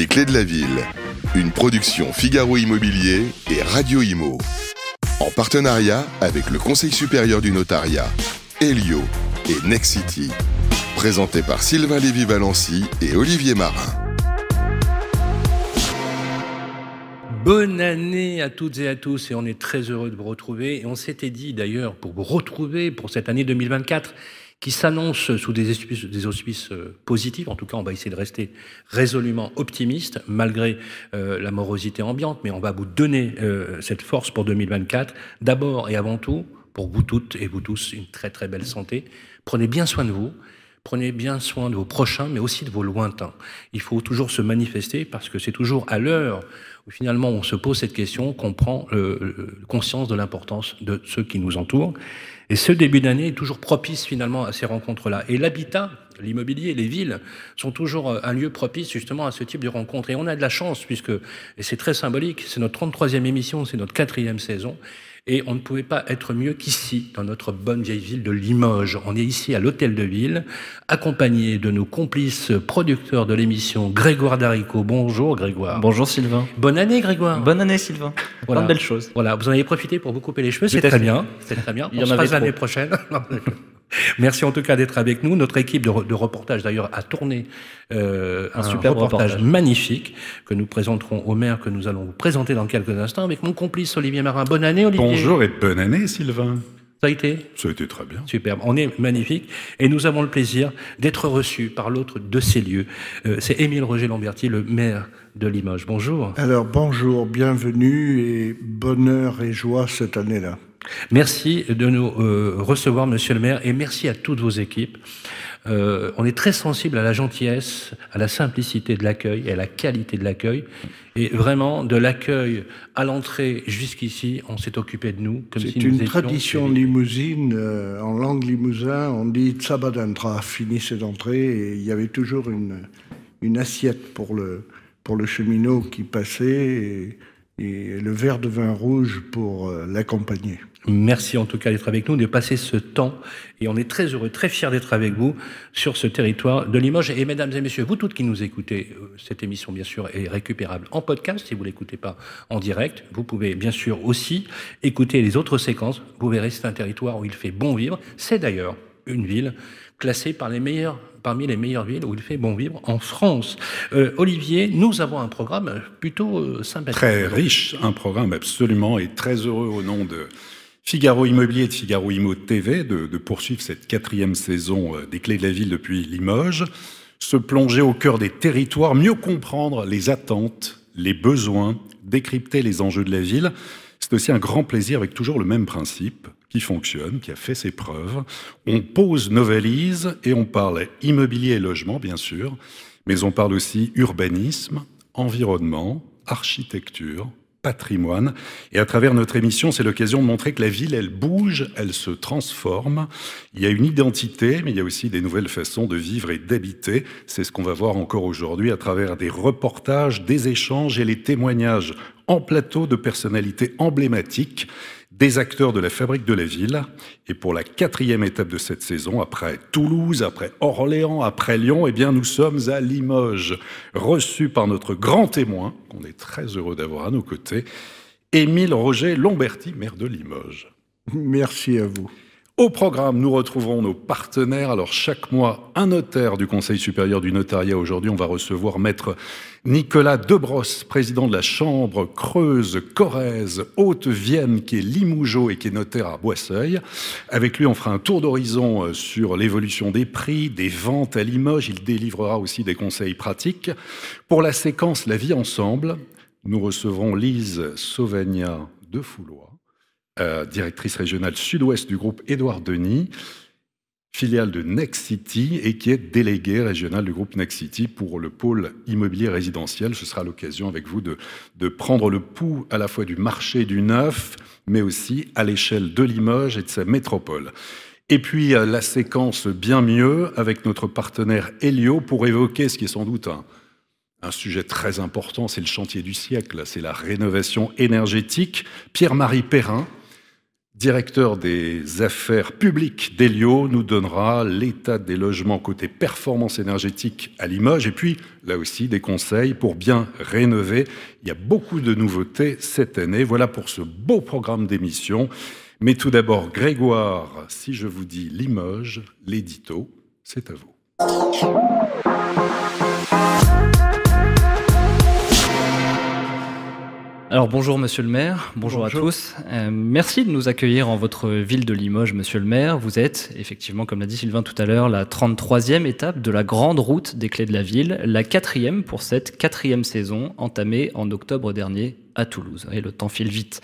Les clés de la ville, une production Figaro Immobilier et Radio Imo. En partenariat avec le Conseil supérieur du notariat, Helio et Nexity. Présenté par Sylvain Lévy-Valency et Olivier Marin. Bonne année à toutes et à tous et on est très heureux de vous retrouver. Et on s'était dit d'ailleurs pour vous retrouver pour cette année 2024 qui s'annonce sous des auspices, euh, positifs. En tout cas, on va essayer de rester résolument optimiste malgré euh, la morosité ambiante, mais on va vous donner euh, cette force pour 2024. D'abord et avant tout, pour vous toutes et vous tous, une très très belle santé. Prenez bien soin de vous. Prenez bien soin de vos prochains, mais aussi de vos lointains. Il faut toujours se manifester parce que c'est toujours à l'heure où finalement on se pose cette question qu'on prend euh, conscience de l'importance de ceux qui nous entourent. Et ce début d'année est toujours propice finalement à ces rencontres-là. Et l'habitat, l'immobilier, les villes sont toujours euh, un lieu propice justement à ce type de rencontres. Et on a de la chance puisque, et c'est très symbolique, c'est notre 33e émission, c'est notre quatrième saison. Et on ne pouvait pas être mieux qu'ici, dans notre bonne vieille ville de Limoges. On est ici à l'hôtel de ville, accompagné de nos complices producteurs de l'émission, Grégoire Darico. Bonjour Grégoire. Bonjour Sylvain. Bonne année Grégoire. Bonne année Sylvain. Voilà. Plein de belles choses. Voilà, vous en avez profité pour vous couper les cheveux, c'est très bien. C'est très bien. Il y on en se avait l'année prochaine. Merci en tout cas d'être avec nous. Notre équipe de, re- de reportage d'ailleurs a tourné euh, un, reportage, reportage. magnifique que nous présenterons au maire, que nous allons vous présenter dans quelques instants avec mon complice Olivier Marin. Bonne année Olivier. Bonjour et bonne année, Sylvain. Ça a été Ça a été très bien. Superbe, on est magnifique et nous avons le plaisir d'être reçus par l'autre de ces lieux. Euh, c'est Émile Roger Lamberti, le maire de Limoges. Bonjour. Alors bonjour, bienvenue et bonheur et joie cette année-là. Merci de nous euh, recevoir, monsieur le maire, et merci à toutes vos équipes. Euh, on est très sensible à la gentillesse, à la simplicité de l'accueil et à la qualité de l'accueil. Et vraiment, de l'accueil à l'entrée jusqu'ici, on s'est occupé de nous. C'est si une tradition chez limousine, euh, en langue limousin, on dit Tsabadantra, finissez d'entrer, et il y avait toujours une, une assiette pour le, pour le cheminot qui passait, et, et le verre de vin rouge pour euh, l'accompagner. Merci en tout cas d'être avec nous, de passer ce temps. Et on est très heureux, très fiers d'être avec vous sur ce territoire de Limoges. Et mesdames et messieurs, vous toutes qui nous écoutez, euh, cette émission bien sûr est récupérable en podcast si vous l'écoutez pas en direct. Vous pouvez bien sûr aussi écouter les autres séquences. Vous verrez, c'est un territoire où il fait bon vivre. C'est d'ailleurs une ville classée par les meilleurs, parmi les meilleures villes où il fait bon vivre en France. Euh, Olivier, nous avons un programme plutôt euh, sympathique. Très riche, un programme absolument et très heureux au nom de Figaro Immobilier et de Figaro Immo TV de, de poursuivre cette quatrième saison euh, des Clés de la Ville depuis Limoges, se plonger au cœur des territoires, mieux comprendre les attentes, les besoins, décrypter les enjeux de la ville. C'est aussi un grand plaisir avec toujours le même principe qui fonctionne, qui a fait ses preuves. On pose nos valises et on parle immobilier et logement, bien sûr, mais on parle aussi urbanisme, environnement, architecture, patrimoine. Et à travers notre émission, c'est l'occasion de montrer que la ville, elle bouge, elle se transforme. Il y a une identité, mais il y a aussi des nouvelles façons de vivre et d'habiter. C'est ce qu'on va voir encore aujourd'hui à travers des reportages, des échanges et les témoignages en plateau de personnalités emblématiques des acteurs de la fabrique de la ville. Et pour la quatrième étape de cette saison, après Toulouse, après Orléans, après Lyon, eh bien, nous sommes à Limoges, reçus par notre grand témoin, qu'on est très heureux d'avoir à nos côtés, Émile Roger Lomberti, maire de Limoges. Merci à vous. Au programme, nous retrouverons nos partenaires. Alors, chaque mois, un notaire du Conseil supérieur du notariat. Aujourd'hui, on va recevoir maître Nicolas Debrosse, président de la Chambre Creuse, Corrèze, Haute-Vienne, qui est Limougeot et qui est notaire à Boisseuil. Avec lui, on fera un tour d'horizon euh, sur l'évolution des prix, des ventes à Limoges. Il délivrera aussi des conseils pratiques. Pour la séquence La vie ensemble, nous recevrons Lise Sauvagna de Foulois euh, directrice régionale sud-ouest du groupe Édouard Denis, filiale de Next City et qui est déléguée régionale du groupe Next City pour le pôle immobilier résidentiel. Ce sera l'occasion avec vous de, prendre le pouls à la fois du marché du neuf, mais aussi à l'échelle de Limoges et de sa métropole. Et puis euh, la séquence bien mieux avec notre partenaire Helio pour évoquer ce qui est sans doute un sujet très important, c'est le chantier du siècle, c'est la rénovation énergétique. Pierre-Marie Perrin, directeur des affaires publiques d'Elio, nous donnera l'état des logements côté performance énergétique à Limoges et puis là aussi des conseils pour bien rénover. Il y a beaucoup de nouveautés cette année. Voilà pour ce beau programme d'émission. Mais tout d'abord, Grégoire, si je vous dis Limoges, l'édito, c'est à vous. Alors bonjour Monsieur le maire, bonjour, à tous. Euh, merci de nous accueillir en votre ville de Limoges, Monsieur le maire. Vous êtes effectivement, comme l'a dit Sylvain tout à l'heure, la 33e étape de la grande route des clés de la ville, la quatrième pour cette quatrième saison entamée en octobre dernier à Toulouse. Et le temps file vite.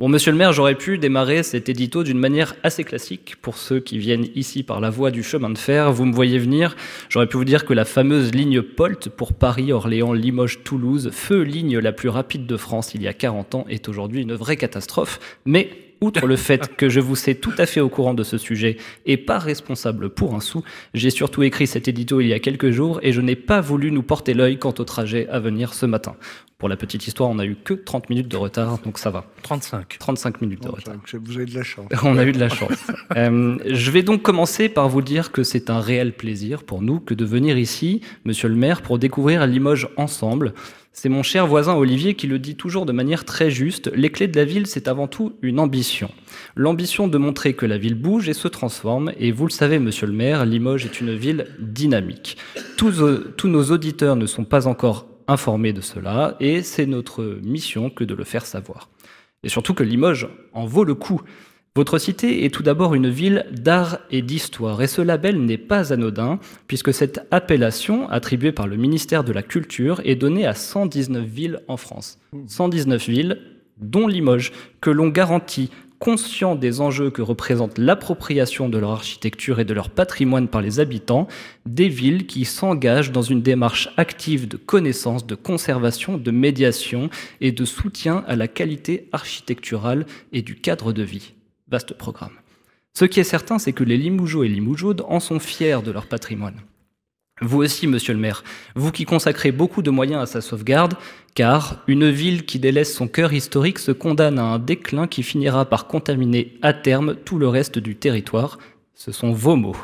Bon, monsieur le maire, j'aurais pu démarrer cet édito d'une manière assez classique pour ceux qui viennent ici par la voie du chemin de fer. Vous me voyez venir. J'aurais pu vous dire que la fameuse ligne POLT pour Paris, Orléans, Limoges, Toulouse, feu ligne la plus rapide de France il y a 40 ans, est aujourd'hui une vraie catastrophe. Mais outre le fait que je vous sais tout à fait au courant de ce sujet et pas responsable pour un sou, j'ai surtout écrit cet édito il y a quelques jours et je n'ai pas voulu nous porter l'œil quant au trajet à venir ce matin. Pour la petite histoire, on a eu que 30 minutes de retard, donc ça va. 35. 35 minutes de retard. Vous avez de la chance. On a eu de la chance. euh, je vais donc commencer par vous dire que c'est un réel plaisir pour nous que de venir ici, monsieur le maire, pour découvrir Limoges ensemble. C'est mon cher voisin Olivier qui le dit toujours de manière très juste. Les clés de la ville, c'est avant tout une ambition. L'ambition de montrer que la ville bouge et se transforme. Et vous le savez, monsieur le maire, Limoges est une ville dynamique. Tous, tous nos auditeurs ne sont pas encore informés de cela et c'est notre mission que de le faire savoir. Et surtout que Limoges en vaut le coup. Votre cité est tout d'abord une ville d'art et d'histoire, et ce label n'est pas anodin, puisque cette appellation, attribuée par le ministère de la Culture, est donnée à 119 villes en France. 119 villes, dont Limoges, que l'on garantit conscients des enjeux que représente l'appropriation de leur architecture et de leur patrimoine par les habitants, des villes qui s'engagent dans une démarche active de connaissance, de conservation, de médiation et de soutien à la qualité architecturale et du cadre de vie. Vaste programme. Ce qui est certain, c'est que les Limougeaux et Limougeaudes en sont fiers de leur patrimoine. Vous aussi, monsieur le maire, vous qui consacrez beaucoup de moyens à sa sauvegarde, car une ville qui délaisse son cœur historique se condamne à un déclin qui finira par contaminer à terme tout le reste du territoire. Ce sont vos mots.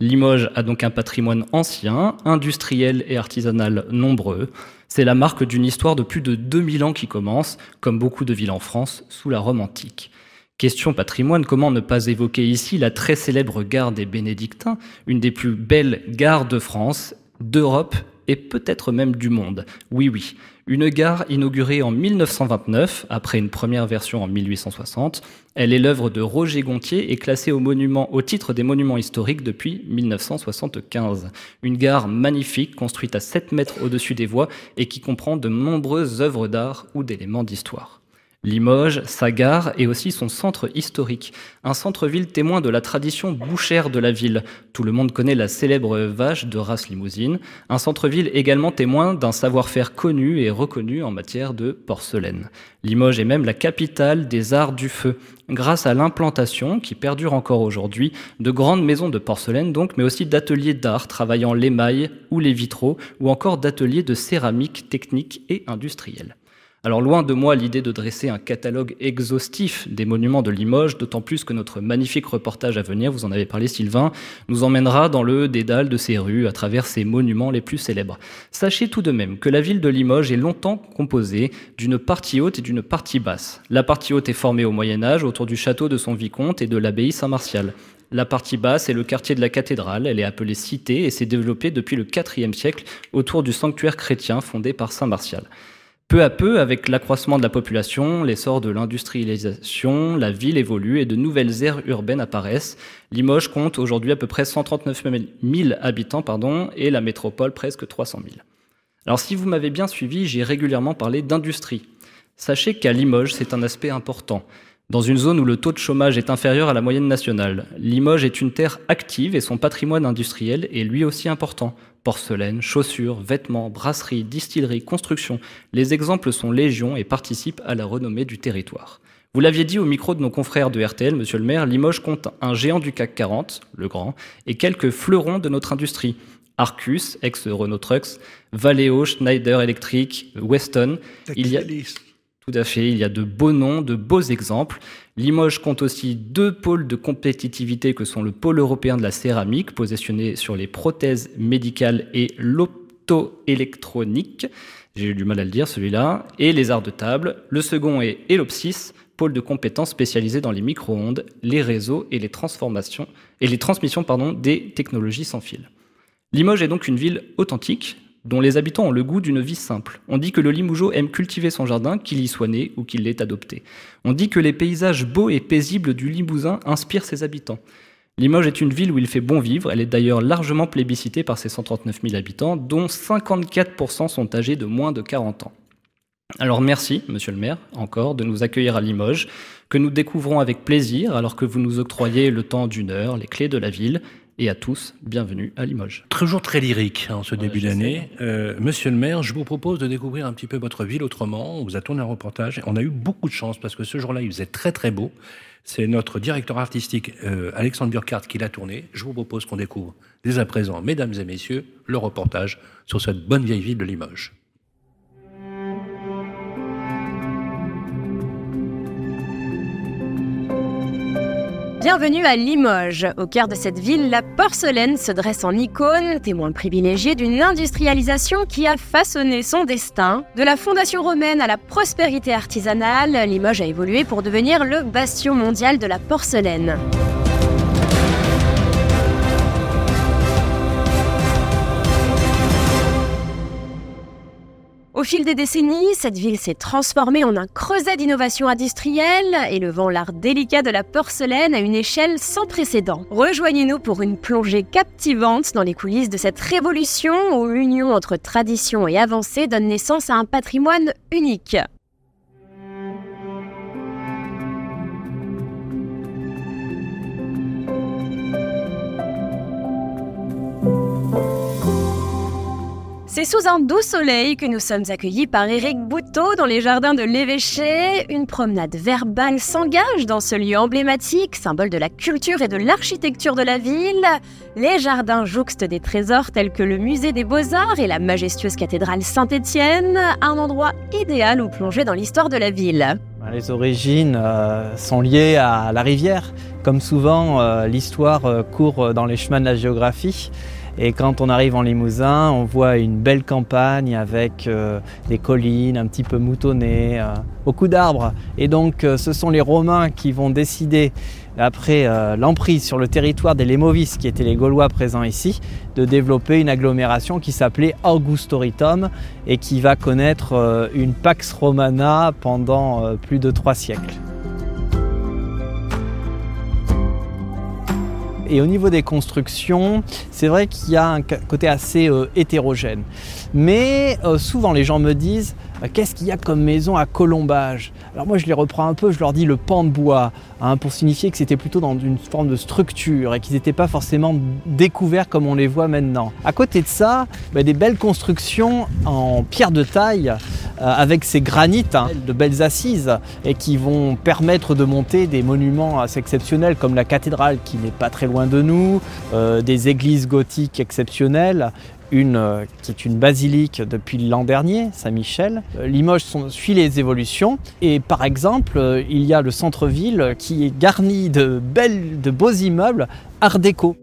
Limoges a donc un patrimoine ancien, industriel et artisanal nombreux. C'est la marque d'une histoire de plus de 2000 ans qui commence, comme beaucoup de villes en France, sous la Rome antique. Question patrimoine, comment ne pas évoquer ici la très célèbre gare des Bénédictins, une des plus belles gares de France, d'Europe et peut-être même du monde? Oui, oui, une gare inaugurée en 1929, après une première version en 1860. Elle est l'œuvre de Roger Gontier et classée au, monument, au titre des monuments historiques depuis 1975. Une gare magnifique, construite à 7 mètres au-dessus des voies et qui comprend de nombreuses œuvres d'art ou d'éléments d'histoire. Limoges, sa gare et aussi son centre historique, un centre-ville témoin de la tradition bouchère de la ville. Tout le monde connaît la célèbre vache de race limousine, un centre-ville également témoin d'un savoir-faire connu et reconnu en matière de porcelaine. Limoges est même la capitale des arts du feu, grâce à l'implantation, qui perdure encore aujourd'hui, de grandes maisons de porcelaine donc, mais aussi d'ateliers d'art travaillant l'émail ou les vitraux, ou encore d'ateliers de céramique technique et industrielle. Alors loin de moi l'idée de dresser un catalogue exhaustif des monuments de Limoges, d'autant plus que notre magnifique reportage à venir, vous en avez parlé Sylvain, nous emmènera dans le dédale de ces rues à travers ces monuments les plus célèbres. Sachez tout de même que la ville de Limoges est longtemps composée d'une partie haute et d'une partie basse. La partie haute est formée au Moyen Âge autour du château de son vicomte et de l'abbaye Saint-Martial. La partie basse est le quartier de la cathédrale, elle est appelée cité et s'est développée depuis le IVe siècle autour du sanctuaire chrétien fondé par Saint Martial. Peu à peu, avec l'accroissement de la population, l'essor de l'industrialisation, la ville évolue et de nouvelles aires urbaines apparaissent. Limoges compte aujourd'hui à peu près 139 000 habitants pardon, et la métropole presque 300 000. Alors si vous m'avez bien suivi, j'ai régulièrement parlé d'industrie. Sachez qu'à Limoges, c'est un aspect important. Dans une zone où le taux de chômage est inférieur à la moyenne nationale, Limoges est une terre active et son patrimoine industriel est lui aussi important porcelaine, chaussures, vêtements, brasseries, distilleries, construction. Les exemples sont légion et participent à la renommée du territoire. Vous l'aviez dit au micro de nos confrères de RTL, monsieur le maire, Limoges compte un géant du CAC 40, le grand, et quelques fleurons de notre industrie. Arcus, ex-Renault Trucks, Valeo, Schneider Electric, Weston. Il y a Tout à fait, il y a de beaux noms, de beaux exemples. Limoges compte aussi deux pôles de compétitivité que sont le pôle européen de la céramique, positionné sur les prothèses médicales et l'optoélectronique, j'ai eu du mal à le dire celui-là, et les arts de table. Le second est Elopsis, pôle de compétences spécialisé dans les micro-ondes, les réseaux et les transformations et les transmissions des technologies sans fil. Limoges est donc une ville authentique, dont les habitants ont le goût d'une vie simple. On dit que le Limougeot aime cultiver son jardin, qu'il y soit né ou qu'il l'ait adopté. On dit que les paysages beaux et paisibles du Limousin inspirent ses habitants. Limoges est une ville où il fait bon vivre, elle est d'ailleurs largement plébiscitée par ses 139 000 habitants, dont 54% sont âgés de moins de 40 ans. Alors merci, monsieur le maire, encore, de nous accueillir à Limoges, que nous découvrons avec plaisir alors que vous nous octroyez le temps d'une heure, les clés de la ville, et à tous, bienvenue à Limoges. Toujours très lyrique en ce début d'année. Euh, monsieur le maire, je vous propose de découvrir un petit peu votre ville autrement. On vous a tourné un reportage. On a eu beaucoup de chance parce que ce jour-là, il faisait très très beau. C'est notre directeur artistique euh, Alexandre Burkhardt qui l'a tourné. Je vous propose qu'on découvre dès à présent, mesdames et messieurs, le reportage sur cette bonne vieille ville de Limoges. Bienvenue à Limoges. Au cœur de cette ville, la porcelaine se dresse en icône, témoin privilégié d'une industrialisation qui a façonné son destin. De la fondation romaine à la prospérité artisanale, Limoges a évolué pour devenir le bastion mondial de la porcelaine. Au fil des décennies, cette ville s'est transformée en un creuset d'innovation industrielle, élevant l'art délicat de la porcelaine à une échelle sans précédent. Rejoignez-nous pour une plongée captivante dans les coulisses de cette révolution où l'union entre tradition et avancée donne naissance à un patrimoine unique. C'est sous un doux soleil que nous sommes accueillis par Éric Bouteau dans les jardins de l'évêché. Une promenade verbale s'engage dans ce lieu emblématique, symbole de la culture et de l'architecture de la ville. Les jardins jouxtent des trésors tels que le musée des beaux-arts et la majestueuse cathédrale Saint-Étienne, un endroit idéal où plonger dans l'histoire de la ville. Les origines euh, sont liées à la rivière. Comme souvent, euh, l'histoire euh, court dans les chemins de la géographie. Et quand on arrive en Limousin, on voit une belle campagne avec euh, des collines un petit peu moutonnées, euh, beaucoup d'arbres. Et donc euh, ce sont les Romains qui vont décider, après l'emprise sur le territoire des Lémovis, qui étaient les Gaulois présents ici, de développer une agglomération qui s'appelait Augustoritum et qui va connaître une Pax Romana pendant plus de trois siècles. Et au niveau des constructions, c'est vrai qu'il y a un côté assez euh, hétérogène. Mais euh, souvent les gens me disent euh, qu'est-ce qu'il y a comme maison à colombage? Alors moi je les reprends un peu, je leur dis le pan de bois, hein, pour signifier que c'était plutôt dans une forme de structure et qu'ils n'étaient pas forcément découverts comme on les voit maintenant. À côté de ça, bah, des belles constructions en pierre de taille avec ces granites, hein, de belles assises, et qui vont permettre de monter des monuments assez exceptionnels comme la cathédrale qui n'est pas très loin de nous, des églises gothiques exceptionnelles, une euh, qui est une basilique depuis l'an dernier, Saint-Michel. Euh, Limoges suit les évolutions et par exemple, euh, il y a le centre-ville qui est garni de, belles, de beaux immeubles art déco.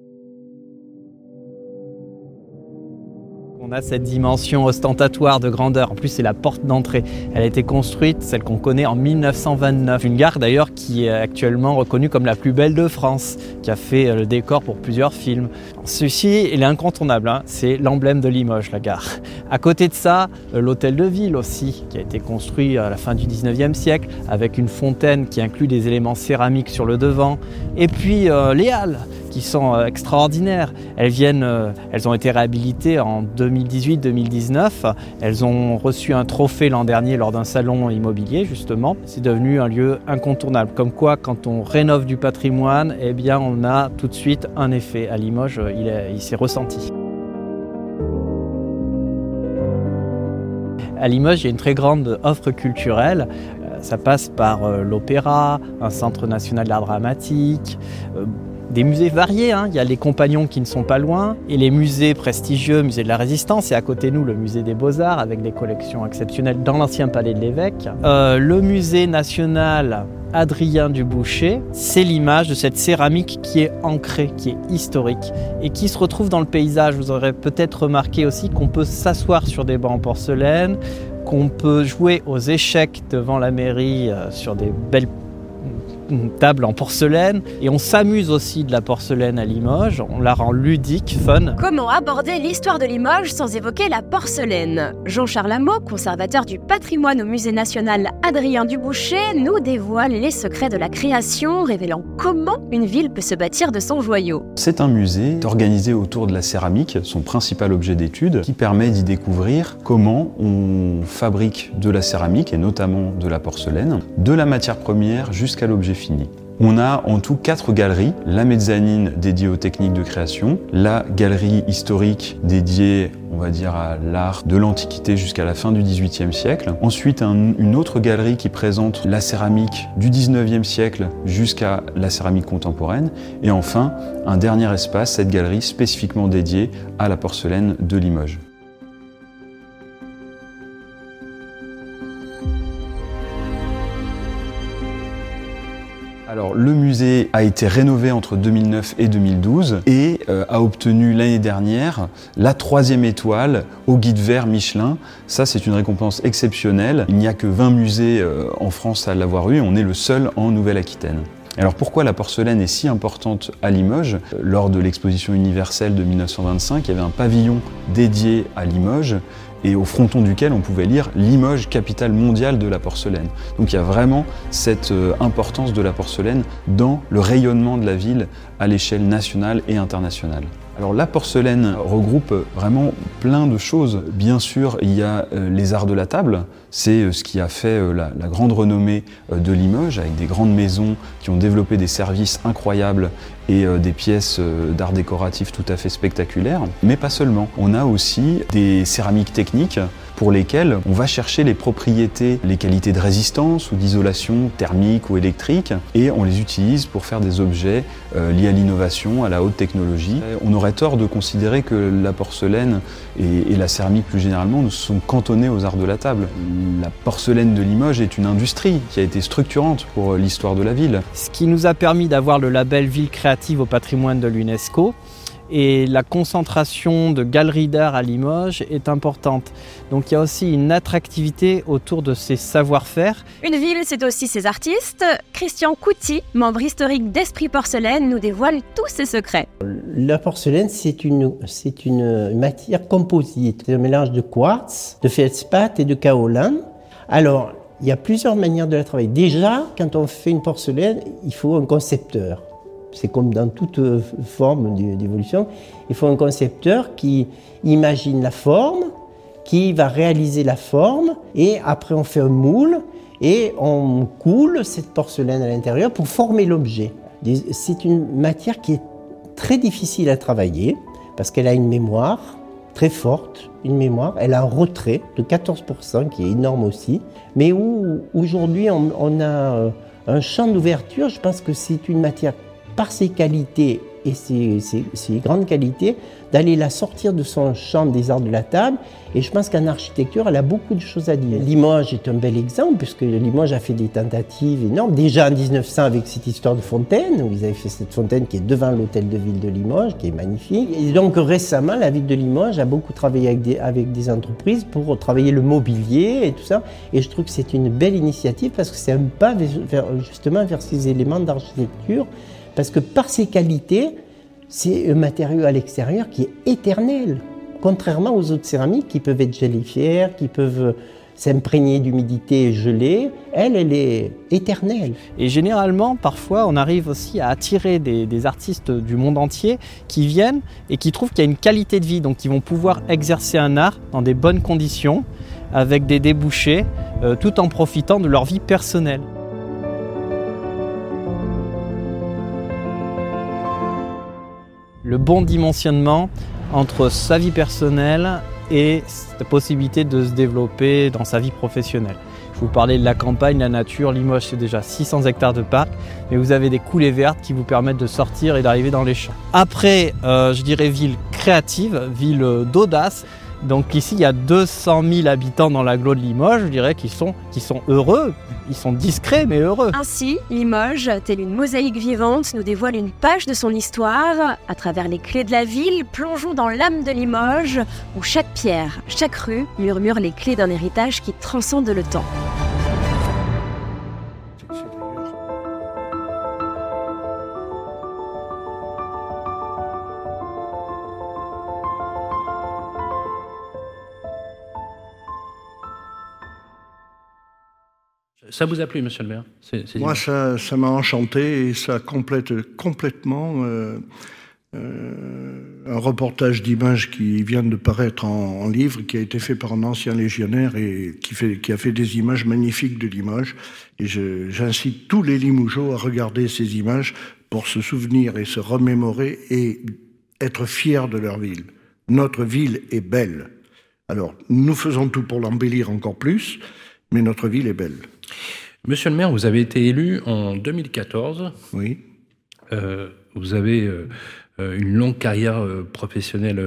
Cette dimension ostentatoire de grandeur. En plus, c'est la porte d'entrée. Elle a été construite, celle qu'on connaît en 1929. Une gare d'ailleurs qui est actuellement reconnue comme la plus belle de France, qui a fait euh, le décor pour plusieurs films. Ceci, il est incontournable. Hein. C'est l'emblème de Limoges, la gare. À côté de ça, euh, l'hôtel de ville aussi, qui a été construit à la fin du 19e siècle, avec une fontaine qui inclut des éléments céramiques sur le devant. Et puis euh, les halles qui sont euh, extraordinaires. Elles, viennent, euh, elles ont été réhabilitées en 2018-2019. Elles ont reçu un trophée l'an dernier lors d'un salon immobilier, justement. C'est devenu un lieu incontournable. Comme quoi, quand on rénove du patrimoine, eh bien, on a tout de suite un effet. À Limoges, il, il s'est ressenti. À Limoges, il y a une très grande offre culturelle. Euh, ça passe par l'opéra, un centre national d'art dramatique, des musées variés. hein. Il y a les compagnons qui ne sont pas loin et les musées prestigieux, musée de la Résistance et à côté de nous le musée des Beaux-Arts avec des collections exceptionnelles dans l'ancien palais de l'évêque. Euh, le musée national Adrien Duboucher, c'est l'image de cette céramique qui est ancrée, qui est historique et qui se retrouve dans le paysage. Vous aurez peut-être remarqué aussi qu'on peut s'asseoir sur des bancs en porcelaine, qu'on peut jouer aux échecs devant la mairie euh, sur des belles mm, tables en porcelaine et on s'amuse aussi de la porcelaine à Limoges, on la rend ludique, fun. Comment aborder l'histoire de Limoges sans évoquer la porcelaine? Jean-Charles Hameau, conservateur du patrimoine au musée national Adrien Duboucher, nous dévoile les secrets de la création, révélant comment une ville peut se bâtir de son joyau. C'est un musée organisé autour de la céramique, son principal objet d'étude, qui permet d'y découvrir comment on fabrique de la céramique, et notamment de la porcelaine, de la matière première jusqu'à l'objet On a en tout quatre galeries, la mezzanine dédiée aux techniques de création, la galerie historique dédiée, on va dire, à l'art de l'Antiquité jusqu'à la fin du XVIIIe siècle. Ensuite, un- une autre galerie qui présente la céramique du XIXe siècle jusqu'à la céramique contemporaine. Et enfin, un dernier espace, cette galerie spécifiquement dédiée à la porcelaine de Limoges. Alors, le musée a été rénové entre 2009 et 2012 et euh, a obtenu l'année dernière la troisième étoile au guide vert Michelin. Ça, c'est une récompense exceptionnelle. Il n'y a que 20 musées euh, en France à l'avoir eu. On est le seul en Nouvelle-Aquitaine. Alors pourquoi la porcelaine est si importante à Limoges? Euh, Lors de l'exposition universelle de 1925, il y avait un pavillon dédié à Limoges et au fronton duquel on pouvait lire Limoges, capitale mondiale de la porcelaine. Donc il y a vraiment cette euh, importance de la porcelaine dans le rayonnement de la ville à l'échelle nationale et internationale. Alors la porcelaine regroupe vraiment plein de choses. Bien sûr, il y a euh, les arts de la table. C'est euh, ce qui a fait la, grande renommée de Limoges, avec des grandes maisons qui ont développé des services incroyables et euh, des pièces euh, d'art décoratif tout à fait spectaculaires. Mais pas seulement. On a aussi des céramiques techniques pour lesquelles on va chercher les propriétés, les qualités de résistance ou d'isolation thermique ou électrique, et on les utilise pour faire des objets euh, liés à l'innovation, à la haute technologie. On aurait tort de considérer que la porcelaine et, la céramique plus généralement ne sont cantonnées aux arts de la table. La porcelaine de Limoges est une industrie qui a été structurante pour euh, l'histoire de la ville. Ce qui nous a permis d'avoir le label Ville créative au patrimoine de l'UNESCO. Et la concentration de galeries d'art à Limoges est importante. Donc il y a aussi une attractivité autour de ces savoir-faire. Une ville, c'est aussi ses artistes. Christian Couty, membre historique d'Esprit Porcelaine, nous dévoile tous ses secrets. La porcelaine, c'est une, c'est une matière composite. C'est un mélange de quartz, de feldspath et de kaolin. Alors, il y a plusieurs manières de la travailler. Déjà, quand on fait une porcelaine, il faut un concepteur. C'est comme dans toute euh, forme d'é- d'évolution. Il faut un concepteur qui imagine la forme, qui va réaliser la forme, et après on fait un moule, et on coule cette porcelaine à l'intérieur pour former l'objet. C'est une matière qui est très difficile à travailler parce qu'elle a une mémoire très forte, une mémoire. Elle a un retrait de 14% qui est énorme aussi, mais où aujourd'hui on, on a euh, un champ d'ouverture. Je pense que c'est une matière par ses qualités et ses, grandes qualités d'aller la sortir de son champ des arts de la table. Et je pense qu'en architecture, elle a beaucoup de choses à dire. Limoges est un bel exemple, puisque Limoges a fait des tentatives énormes. Déjà en 1900 avec cette histoire de fontaine, où ils avaient fait cette fontaine qui est devant l'hôtel de ville de Limoges, qui est magnifique. Et donc récemment, la ville de Limoges a beaucoup travaillé avec des, entreprises pour travailler le mobilier et tout ça. Et je trouve que c'est une belle initiative parce que c'est un pas justement vers ces éléments d'architecture. Parce que par ses qualités, c'est un matériau à l'extérieur qui est éternel. Contrairement aux autres céramiques qui peuvent être gélifières, qui peuvent s'imprégner d'humidité et geler, elle, elle est éternelle. Et généralement, parfois, on arrive aussi à attirer des, artistes du monde entier qui viennent et qui trouvent qu'il y a une qualité de vie, donc qui vont pouvoir exercer un art dans des bonnes conditions, avec des débouchés, euh, tout en profitant de leur vie personnelle. Le bon dimensionnement entre sa vie personnelle et la possibilité de se développer dans sa vie professionnelle. Je vous parlais de la campagne, la nature. Limoges, c'est déjà 600 hectares de parc, mais vous avez des coulées vertes qui vous permettent de sortir et d'arriver dans les champs. Après, euh, je dirais ville créative, ville d'audace. Donc ici, il y a 200 000 habitants dans l'agglo de Limoges, je dirais, qui sont, qui sont heureux. Ils sont discrets, mais heureux. Ainsi, Limoges, telle une mosaïque vivante, nous dévoile une page de son histoire. À travers les clés de la ville, plongeons dans l'âme de Limoges, où chaque pierre, chaque rue murmure les clés d'un héritage qui transcende le temps. Ça vous a plu, monsieur le maire Moi, ça, m'a enchanté et ça complète complètement euh, euh, un reportage d'images qui vient de paraître en, livre, qui a été fait par un ancien légionnaire et qui, fait, qui a fait des images magnifiques de Limoges. Et j'incite tous les Limougeaux à regarder ces images pour se souvenir et se remémorer et être fiers de leur ville. Notre ville est belle. Alors, nous faisons tout pour l'embellir encore plus, mais notre ville est belle. Monsieur le maire, vous avez été élu en 2014. Oui. Euh, vous avez euh, euh, une longue carrière professionnelle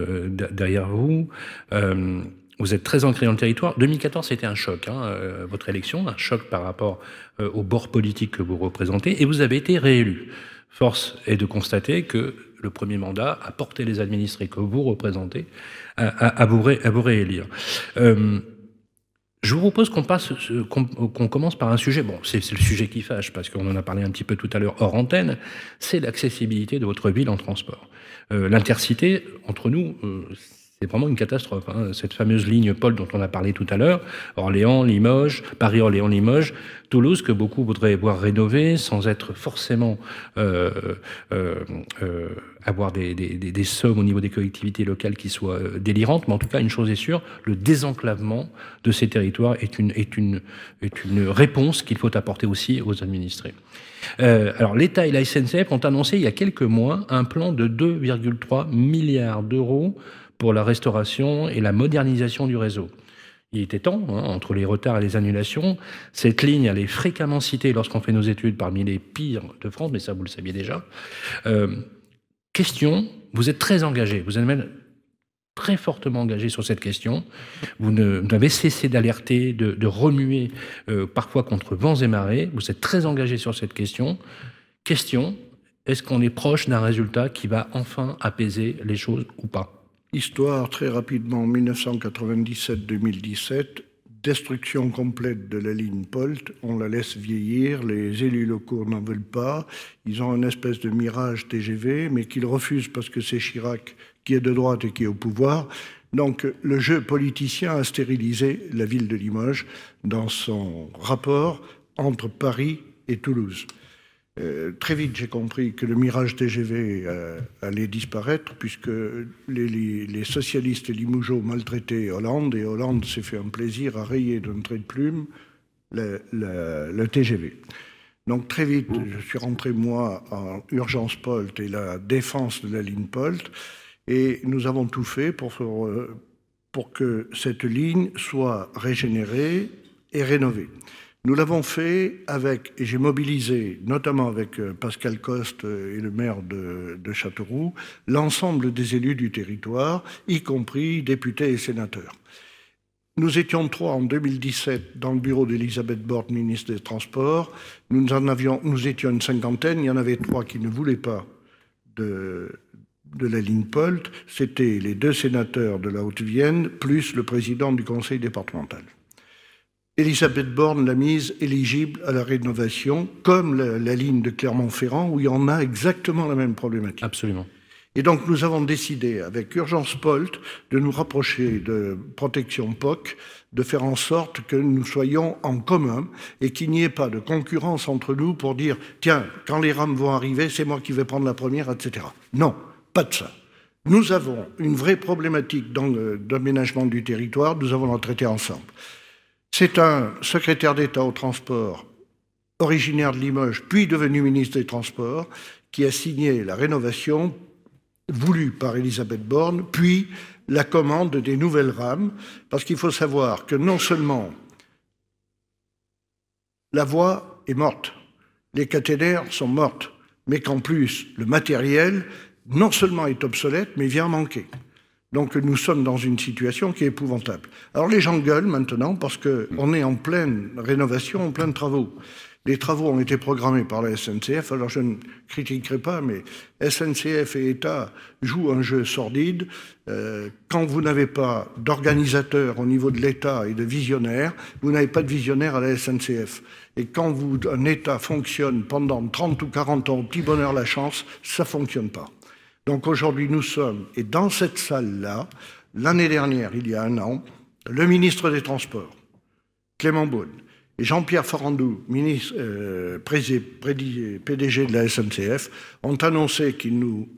derrière vous. vous êtes très ancré dans le territoire. 2014, c'était un choc, hein, votre élection, un choc par rapport au bord politique que vous représentez, et vous avez été réélu. Force est de constater que le premier mandat a porté les administrés que vous représentez à, à, à, vous, à vous, réélire. Je vous propose qu'on passe, qu'on commence par un sujet. Bon, c'est le sujet qui fâche parce qu'on en a parlé un petit peu tout à l'heure hors antenne. C'est l'accessibilité de votre ville en transport. Euh, L'intercité entre nous, euh, c'est vraiment une catastrophe. Hein. Cette fameuse ligne Paul dont on a parlé tout à l'heure, Orléans, Limoges, Paris-Orléans, Limoges, Toulouse, que beaucoup voudraient voir rénover sans être forcément euh, euh, euh, avoir des, sommes au niveau des collectivités locales qui soient euh, délirantes. Mais en tout cas, une chose est sûre, le désenclavement de ces territoires est une réponse qu'il faut apporter aussi aux administrés. Euh, alors l'État et la SNCF ont annoncé il y a quelques mois un plan de 2,3 milliards d'euros pour la restauration et la modernisation du réseau. Il était temps, hein, entre les retards et les annulations. Cette ligne, elle est fréquemment citée lorsqu'on fait nos études parmi les pires de France, mais ça, vous le saviez déjà. Euh, question, vous êtes très engagé, vous êtes même très fortement engagé sur cette question. Vous n'avez cessé d'alerter, de, remuer, euh, parfois contre vents et marées. Vous êtes très engagé sur cette question. Question, est-ce qu'on est proche d'un résultat qui va enfin apaiser les choses ou pas? Histoire très rapidement, 1997-2017, destruction complète de la ligne POLT, on la laisse vieillir, les élus locaux n'en veulent pas, ils ont une espèce de mirage TGV, mais qu'ils refusent parce que c'est Chirac qui est de droite et qui est au pouvoir. Donc le jeu politicien a stérilisé la ville de Limoges dans son rapport entre Paris et Toulouse. Euh, très vite, j'ai compris que le mirage TGV euh, allait disparaître puisque les, socialistes limougeaux maltraitaient Hollande et Hollande s'est fait un plaisir à rayer d'un trait de plume le, TGV. Donc très vite, je suis rentré moi en urgence POLT et la défense de la ligne POLT et nous avons tout fait pour, pour que cette ligne soit régénérée et rénovée. Nous l'avons fait avec, et j'ai mobilisé, notamment avec euh, Pascal Coste et le maire de, Châteauroux, l'ensemble des élus du territoire, y compris députés et sénateurs. Nous étions trois en 2017 dans le bureau d'Elisabeth Borne, ministre des Transports. Nous, étions une cinquantaine. Il y en avait trois qui ne voulaient pas de la ligne POLT. C'était les deux sénateurs de la Haute-Vienne, plus le président du conseil départemental. Elisabeth Borne l'a mise éligible à la rénovation, comme la, ligne de Clermont-Ferrand, où il y en a exactement la même problématique. Absolument. Et donc nous avons décidé, avec Urgence POLT, de nous rapprocher de Protection POC, de faire en sorte que nous soyons en commun et qu'il n'y ait pas de concurrence entre nous pour dire, tiens, quand les rames vont arriver, c'est moi qui vais prendre la première, etc. Non, pas de ça. Nous avons une vraie problématique dans l'aménagement du territoire, nous avons la traiter ensemble. C'est un secrétaire d'État au transport originaire de Limoges, puis devenu ministre des Transports, qui a signé la rénovation voulue par Elisabeth Borne, puis la commande des nouvelles rames, parce qu'il faut savoir que non seulement la voie est morte, les cathénaires sont mortes, mais qu'en plus, le matériel, non seulement est obsolète, mais vient manquer. Donc nous sommes dans une situation qui est épouvantable. Alors les gens gueulent maintenant parce qu'on est en pleine rénovation, en plein de travaux. Les travaux ont été programmés par la SNCF, alors je ne critiquerai pas, mais SNCF et État jouent un jeu sordide. Euh, quand vous n'avez pas d'organisateur au niveau de l'État et de visionnaire, vous n'avez pas de visionnaire à la SNCF. Et quand vous, un État fonctionne pendant 30 ou 40 ans, au petit bonheur la chance, ça fonctionne pas. Donc aujourd'hui, nous sommes, et dans cette salle-là, l'année dernière, il y a un an, le ministre des Transports, Clément Beaune, et Jean-Pierre Farandou, ministre, euh, PDG de la SNCF, ont annoncé qu'ils nous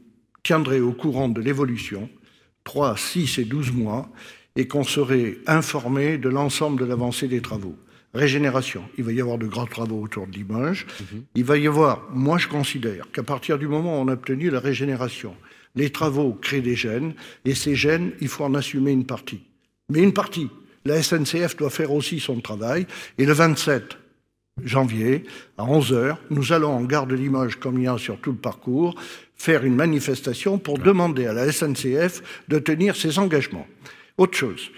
tiendraient au courant de l'évolution, 3, 6 et 12 mois, et qu'on serait informé de l'ensemble de l'avancée des travaux. Régénération, il va y avoir de grands travaux autour de Limoges. Mhm. Il va y avoir, moi je considère qu'à partir du moment où on a obtenu la régénération, les travaux créent des gènes, et ces gènes, il faut en assumer une partie. Mais une partie, la SNCF doit faire aussi son travail. Et le 27 janvier, à 11h, nous allons en gare de Limoges, comme il y a sur tout le parcours, faire une manifestation pour demander à la SNCF de tenir ses engagements. Autre chose,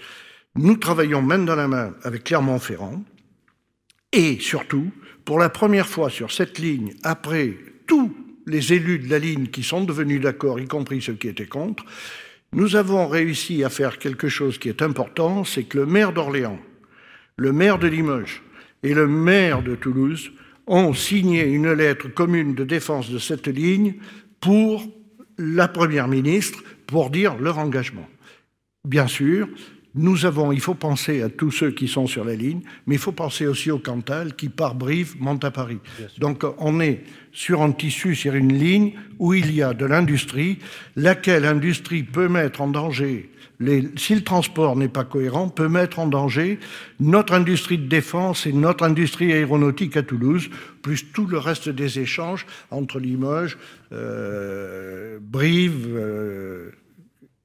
nous travaillons main dans la main avec Clermont-Ferrand et surtout, pour la première fois sur cette ligne, après tous les élus de la ligne qui sont devenus d'accord, y compris ceux qui étaient contre, nous avons réussi à faire quelque chose qui est important, c'est que le maire d'Orléans, le maire de Limoges et le maire de Toulouse ont signé une lettre commune de défense de cette ligne pour la Première ministre pour dire leur engagement. Bien sûr, nous avons, il faut penser à tous ceux qui sont sur la ligne, mais il faut penser aussi au Cantal qui, par Brive, monte à Paris. Donc on est sur un tissu, sur une ligne où il y a de l'industrie, laquelle industrie peut mettre en danger, les, si le transport n'est pas cohérent, peut mettre en danger notre industrie de défense et notre industrie aéronautique à Toulouse, plus tout le reste des échanges entre Limoges, euh, Brive, euh,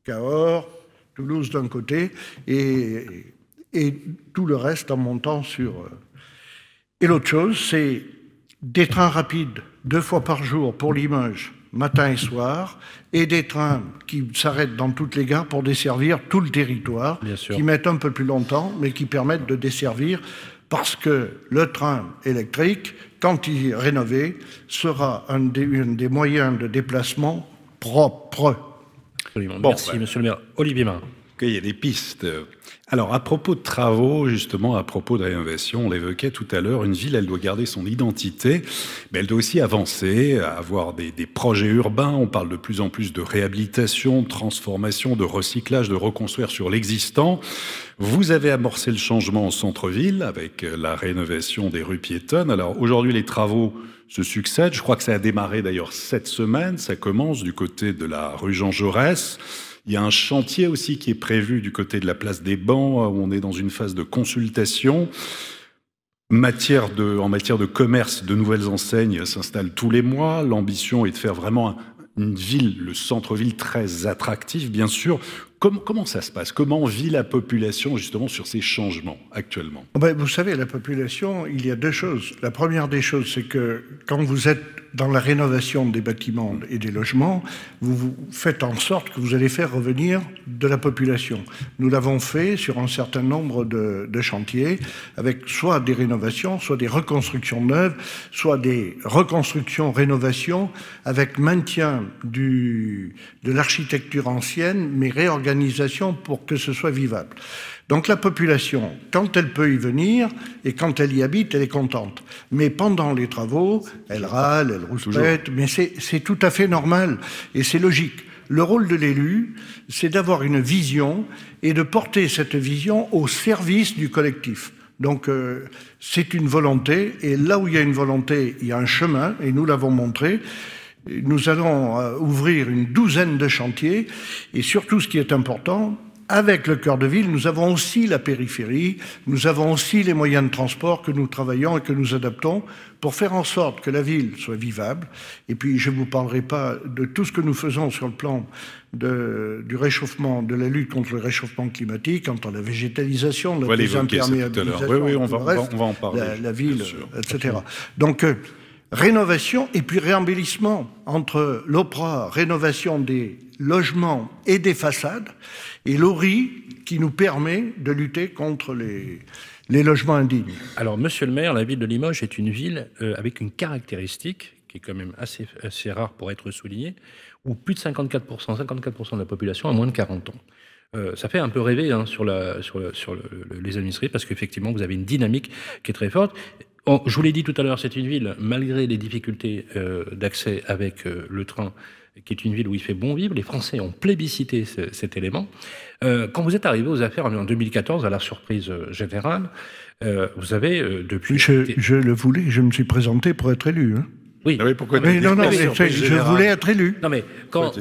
Cahors, Toulouse d'un côté, et, et, tout le reste en montant sur... Euh. Et l'autre chose, c'est des trains rapides, deux fois par jour pour Limoges, matin et soir, et des trains qui s'arrêtent dans toutes les gares pour desservir tout le territoire, qui mettent un peu plus longtemps, mais qui permettent de desservir, parce que le train électrique, quand il est rénové, sera un des, des moyens de déplacement propres Merci, bah, monsieur le maire. Olivier Marin. Il y a des pistes. Alors, à propos de travaux, justement, à propos de rénovation, on l'évoquait tout à l'heure, une ville, elle doit garder son identité, mais elle doit aussi avancer, avoir des, des, projets urbains. On parle de plus en plus de réhabilitation, de transformation, de recyclage, de reconstruire sur l'existant. Vous avez amorcé le changement en centre-ville avec la rénovation des rues piétonnes. Alors, aujourd'hui, les travaux se succèdent. Je crois que ça a démarré d'ailleurs cette semaine. Ça commence du côté de la rue Jean Jaurès. Il y a un chantier aussi qui est prévu du côté de la place des Bancs, où on est dans une phase de consultation. En matière de commerce, de nouvelles enseignes s'installent tous les mois. L'ambition est de faire vraiment une ville, le centre-ville très attractif, bien sûr, Comment, ça se passe? Comment vit la population justement sur ces changements actuellement? Oh ben, Vous savez, la population, il y a deux choses. La première des choses, c'est que quand vous êtes dans la rénovation des bâtiments et des logements, vous, faites en sorte que vous allez faire revenir de la population. Nous l'avons fait sur un certain nombre de, chantiers, avec soit des rénovations, soit des reconstructions neuves, soit des reconstructions, rénovations, avec maintien de l'architecture ancienne, mais réorganisation pour que ce soit vivable. Donc la population, quand elle peut y venir et quand elle y habite, elle est contente. Mais pendant les travaux, elle râle, elle rouspète, mais c'est tout à fait normal et c'est logique. Le rôle de l'élu, c'est d'avoir une vision et de porter cette vision au service du collectif. Donc euh, c'est une volonté, et là où il y a une volonté, il y a un chemin, et nous l'avons montré. Nous allons euh, ouvrir une douzaine de chantiers et surtout ce qui est important, avec le cœur de ville, nous avons aussi la périphérie, nous avons aussi les moyens de transport que nous travaillons et que nous adaptons pour faire en sorte que la ville soit vivable. Et puis, je ne vous parlerai pas de tout ce que nous faisons sur le plan de, du réchauffement, de la lutte contre le réchauffement climatique, entre la végétalisation, la désimperméabilisation, oui, oui, on va, on va en parler, la, la ville, etc. Donc, euh, rénovation et puis réembellissement entre l'OPRA, rénovation des logements et des façades, et l'ORI qui nous permet de lutter contre les, logements indignes. Alors, monsieur le maire, la ville de Limoges est une ville euh, avec une caractéristique qui est quand même assez, rare pour être soulignée, où plus de 54%, 54% de la population a moins de 40 ans. Euh, ça fait un peu rêver hein, sur, les administrés parce qu'effectivement, vous avez une dynamique qui est très forte. Je vous l'ai dit tout à l'heure, c'est une ville, malgré les difficultés euh, d'accès avec euh, le train, qui est une ville où il fait bon vivre. Les Français ont plébiscité ce, cet élément. Euh, quand vous êtes arrivé aux affaires en 2014, à la surprise générale, euh, vous avez depuis. Je, je, le voulais, je me suis présenté pour être élu. Hein. Oui. Ah oui, pourquoi mais non, non, mais je, je voulais être élu. Non, mais quand.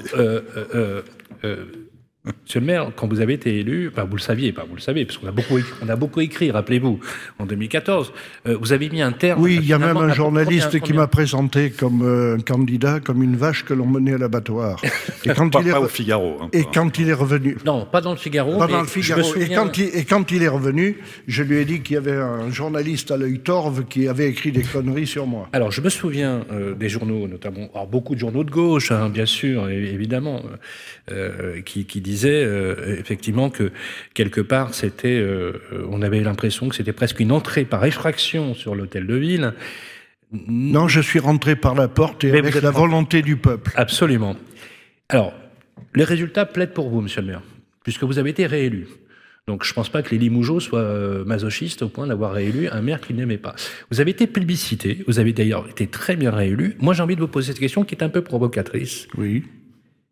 Monsieur le maire, quand vous avez été élu, enfin, vous le saviez, pas vous le savez, parce qu'on a beaucoup, écrit, on a beaucoup écrit, rappelez-vous, en 2014, euh, vous avez mis un terme. Oui, il y a même un journaliste qui m'a présenté comme euh, candidat, comme une vache que l'on menait à l'abattoir. Et quand pas, il est pas au Figaro. Hein, et pas. quand il est revenu. Non, pas dans le Figaro. Pas dans le Figaro. Souviens... Et, quand il, et quand il est revenu, je lui ai dit qu'il y avait un journaliste à l'œil torve qui avait écrit des conneries sur moi. Alors, je me souviens euh, des journaux, notamment, alors beaucoup de journaux de gauche, hein, bien sûr, évidemment, euh, qui, qui disaient euh, effectivement que quelque part c'était, euh, on avait l'impression que c'était presque une entrée par effraction sur l'hôtel de ville. Non, je suis rentré par la porte et Mais avec la volonté du peuple. Absolument. Alors, les résultats plaident pour vous, Monsieur le Maire, puisque vous avez été réélu. Donc je ne pense pas que les Limougeaux soient masochistes au point d'avoir réélu un maire qu'ils n'aimaient pas. Vous avez été plébiscité, vous avez d'ailleurs été très bien réélu. Moi j'ai envie de vous poser cette question qui est un peu provocatrice. Oui.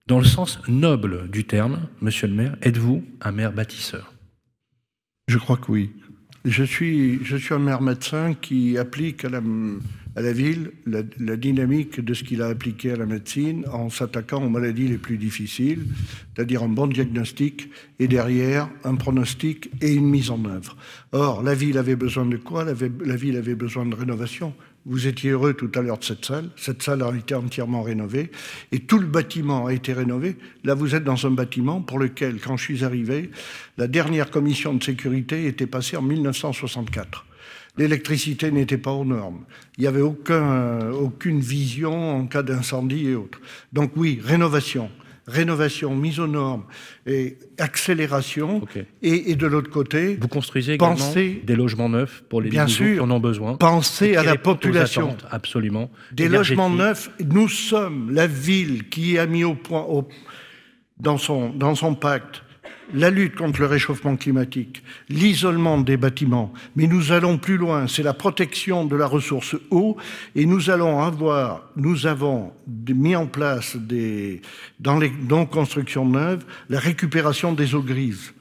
Dans le sens noble du terme, monsieur le maire, êtes-vous un maire bâtisseur? Je crois que oui. Je suis, je suis un maire médecin qui applique à la, ville la, dynamique de ce qu'il a appliqué à la médecine en s'attaquant aux maladies les plus difficiles, c'est-à-dire un bon diagnostic et derrière un pronostic et une mise en œuvre. Or, la ville avait besoin de quoi? La ville avait besoin de rénovation. Vous étiez heureux tout à l'heure de cette salle. Cette salle a été entièrement rénovée et tout le bâtiment a été rénové. Là, vous êtes dans un bâtiment pour lequel, quand je suis arrivé, la dernière commission de sécurité était passée en 1964. L'électricité n'était pas aux normes. Il n'y avait aucun, aucune vision en cas d'incendie et autres. Donc oui, rénovation rénovation, mise aux normes et accélération. Okay. Et, et, de l'autre côté, vous construisez également penser, des logements neufs pour les bien sûr, qui en ont besoin. Penser à la population. Attentes, absolument. Des logements neufs. Nous sommes la ville qui a mis au point au, dans son dans son pacte la lutte contre le réchauffement climatique, l'isolement des bâtiments, mais nous allons plus loin, c'est la protection de la ressource eau, et nous allons avoir, nous avons mis en place des, dans les constructions neuves la récupération des eaux grises.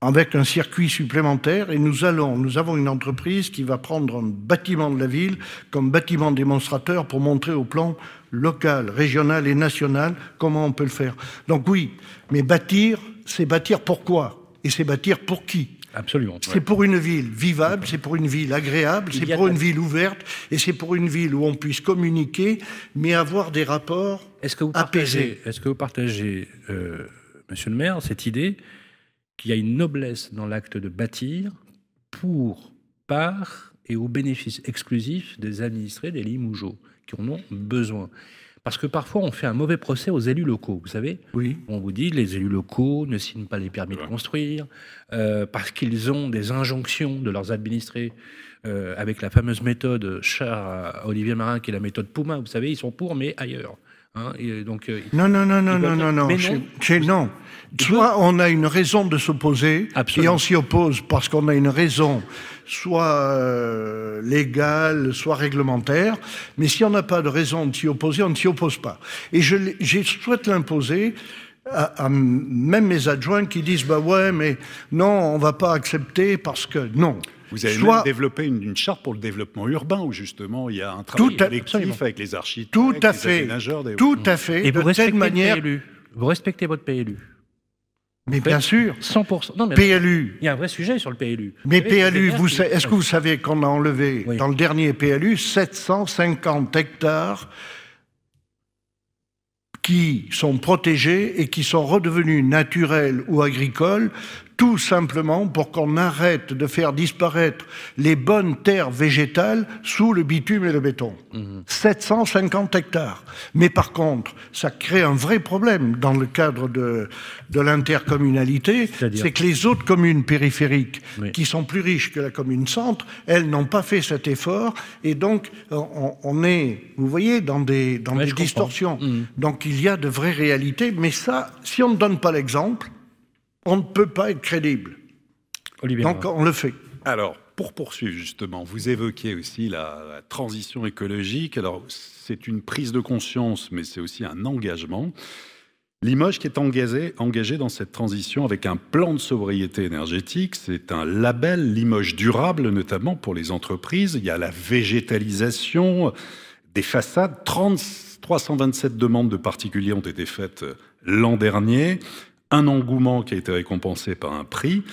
Avec un circuit supplémentaire. Et nous allons, nous avons une entreprise qui va prendre un bâtiment de la ville comme bâtiment démonstrateur pour montrer au plan local, régional et national comment on peut le faire. Donc oui, mais bâtir, c'est bâtir pourquoi Et c'est bâtir pour qui? Absolument. C'est ouais. pour une ville vivable, c'est pour une ville agréable, c'est pour une ville ouverte, et c'est pour une ville où on puisse communiquer, mais avoir des rapports est-ce que vous apaisés. Est-ce que vous partagez, euh, Monsieur le Maire, cette idée qu'il y a une noblesse dans l'acte de bâtir pour, par et au bénéfice exclusif des administrés des Limougeaux qui en ont besoin? Parce que parfois, on fait un mauvais procès aux élus locaux, vous savez Oui. On vous dit les élus locaux ne signent pas les permis de construire euh, parce qu'ils ont des injonctions de leurs administrés euh, avec la fameuse méthode char à Olivier Marin, qui est la méthode Pouma. Vous savez, ils sont pour, mais ailleurs. Hein, et donc, euh, non, non, non, non, non, non, non, chez- non. Soit on a une raison de s'opposer, et on s'y oppose parce qu'on a une raison, soit euh, légale, soit réglementaire. Mais si on n'a pas de raison de s'y opposer, on ne s'y oppose pas. Et je, je souhaite l'imposer à, à même mes adjoints qui disent bah ouais, mais non, on va pas accepter parce que non. Vous avez Soit- même développé une, une charte pour le développement urbain où justement il y a un travail Tout à- collectif absolument. avec les architectes, Tout à les aménageurs, des- tout à fait, Et de vous respectez telle manière. le PLU. Vous respectez votre PLU. Mais bien sûr. 100%. Non, mais PLU. il y a un vrai sujet sur le PLU. Mais Vous savez, les PLU, vous est-ce que vous savez qu'on a enlevé Oui. dans le dernier PLU 750 hectares qui sont protégés et qui sont redevenus naturels ou agricoles, tout simplement pour qu'on arrête de faire disparaître les bonnes terres végétales sous le bitume et le béton. Mhm. 750 hectares. Mais par contre, ça crée un vrai problème dans le cadre de, de l'intercommunalité, c'est que les autres communes périphériques, Oui. qui sont plus riches que la commune centre, elles n'ont pas fait cet effort, et donc on, on est, vous voyez, dans des, dans Ouais, des distorsions. Mhm. Donc il y a de vraies réalités, mais ça, si on ne donne pas l'exemple, on ne peut pas être crédible. Olivier Donc on le fait. Alors, pour poursuivre justement, vous évoquez aussi la, la transition écologique. Alors, c'est une prise de conscience, mais c'est aussi un engagement. Limoges qui est engagé, engagé dans cette transition avec un plan de sobriété énergétique, c'est un label Limoges durable, notamment pour les entreprises. Il y a la végétalisation des façades. 30, 327 demandes de particuliers ont été faites euh, l'an dernier. Un engouement qui a été récompensé par un prix,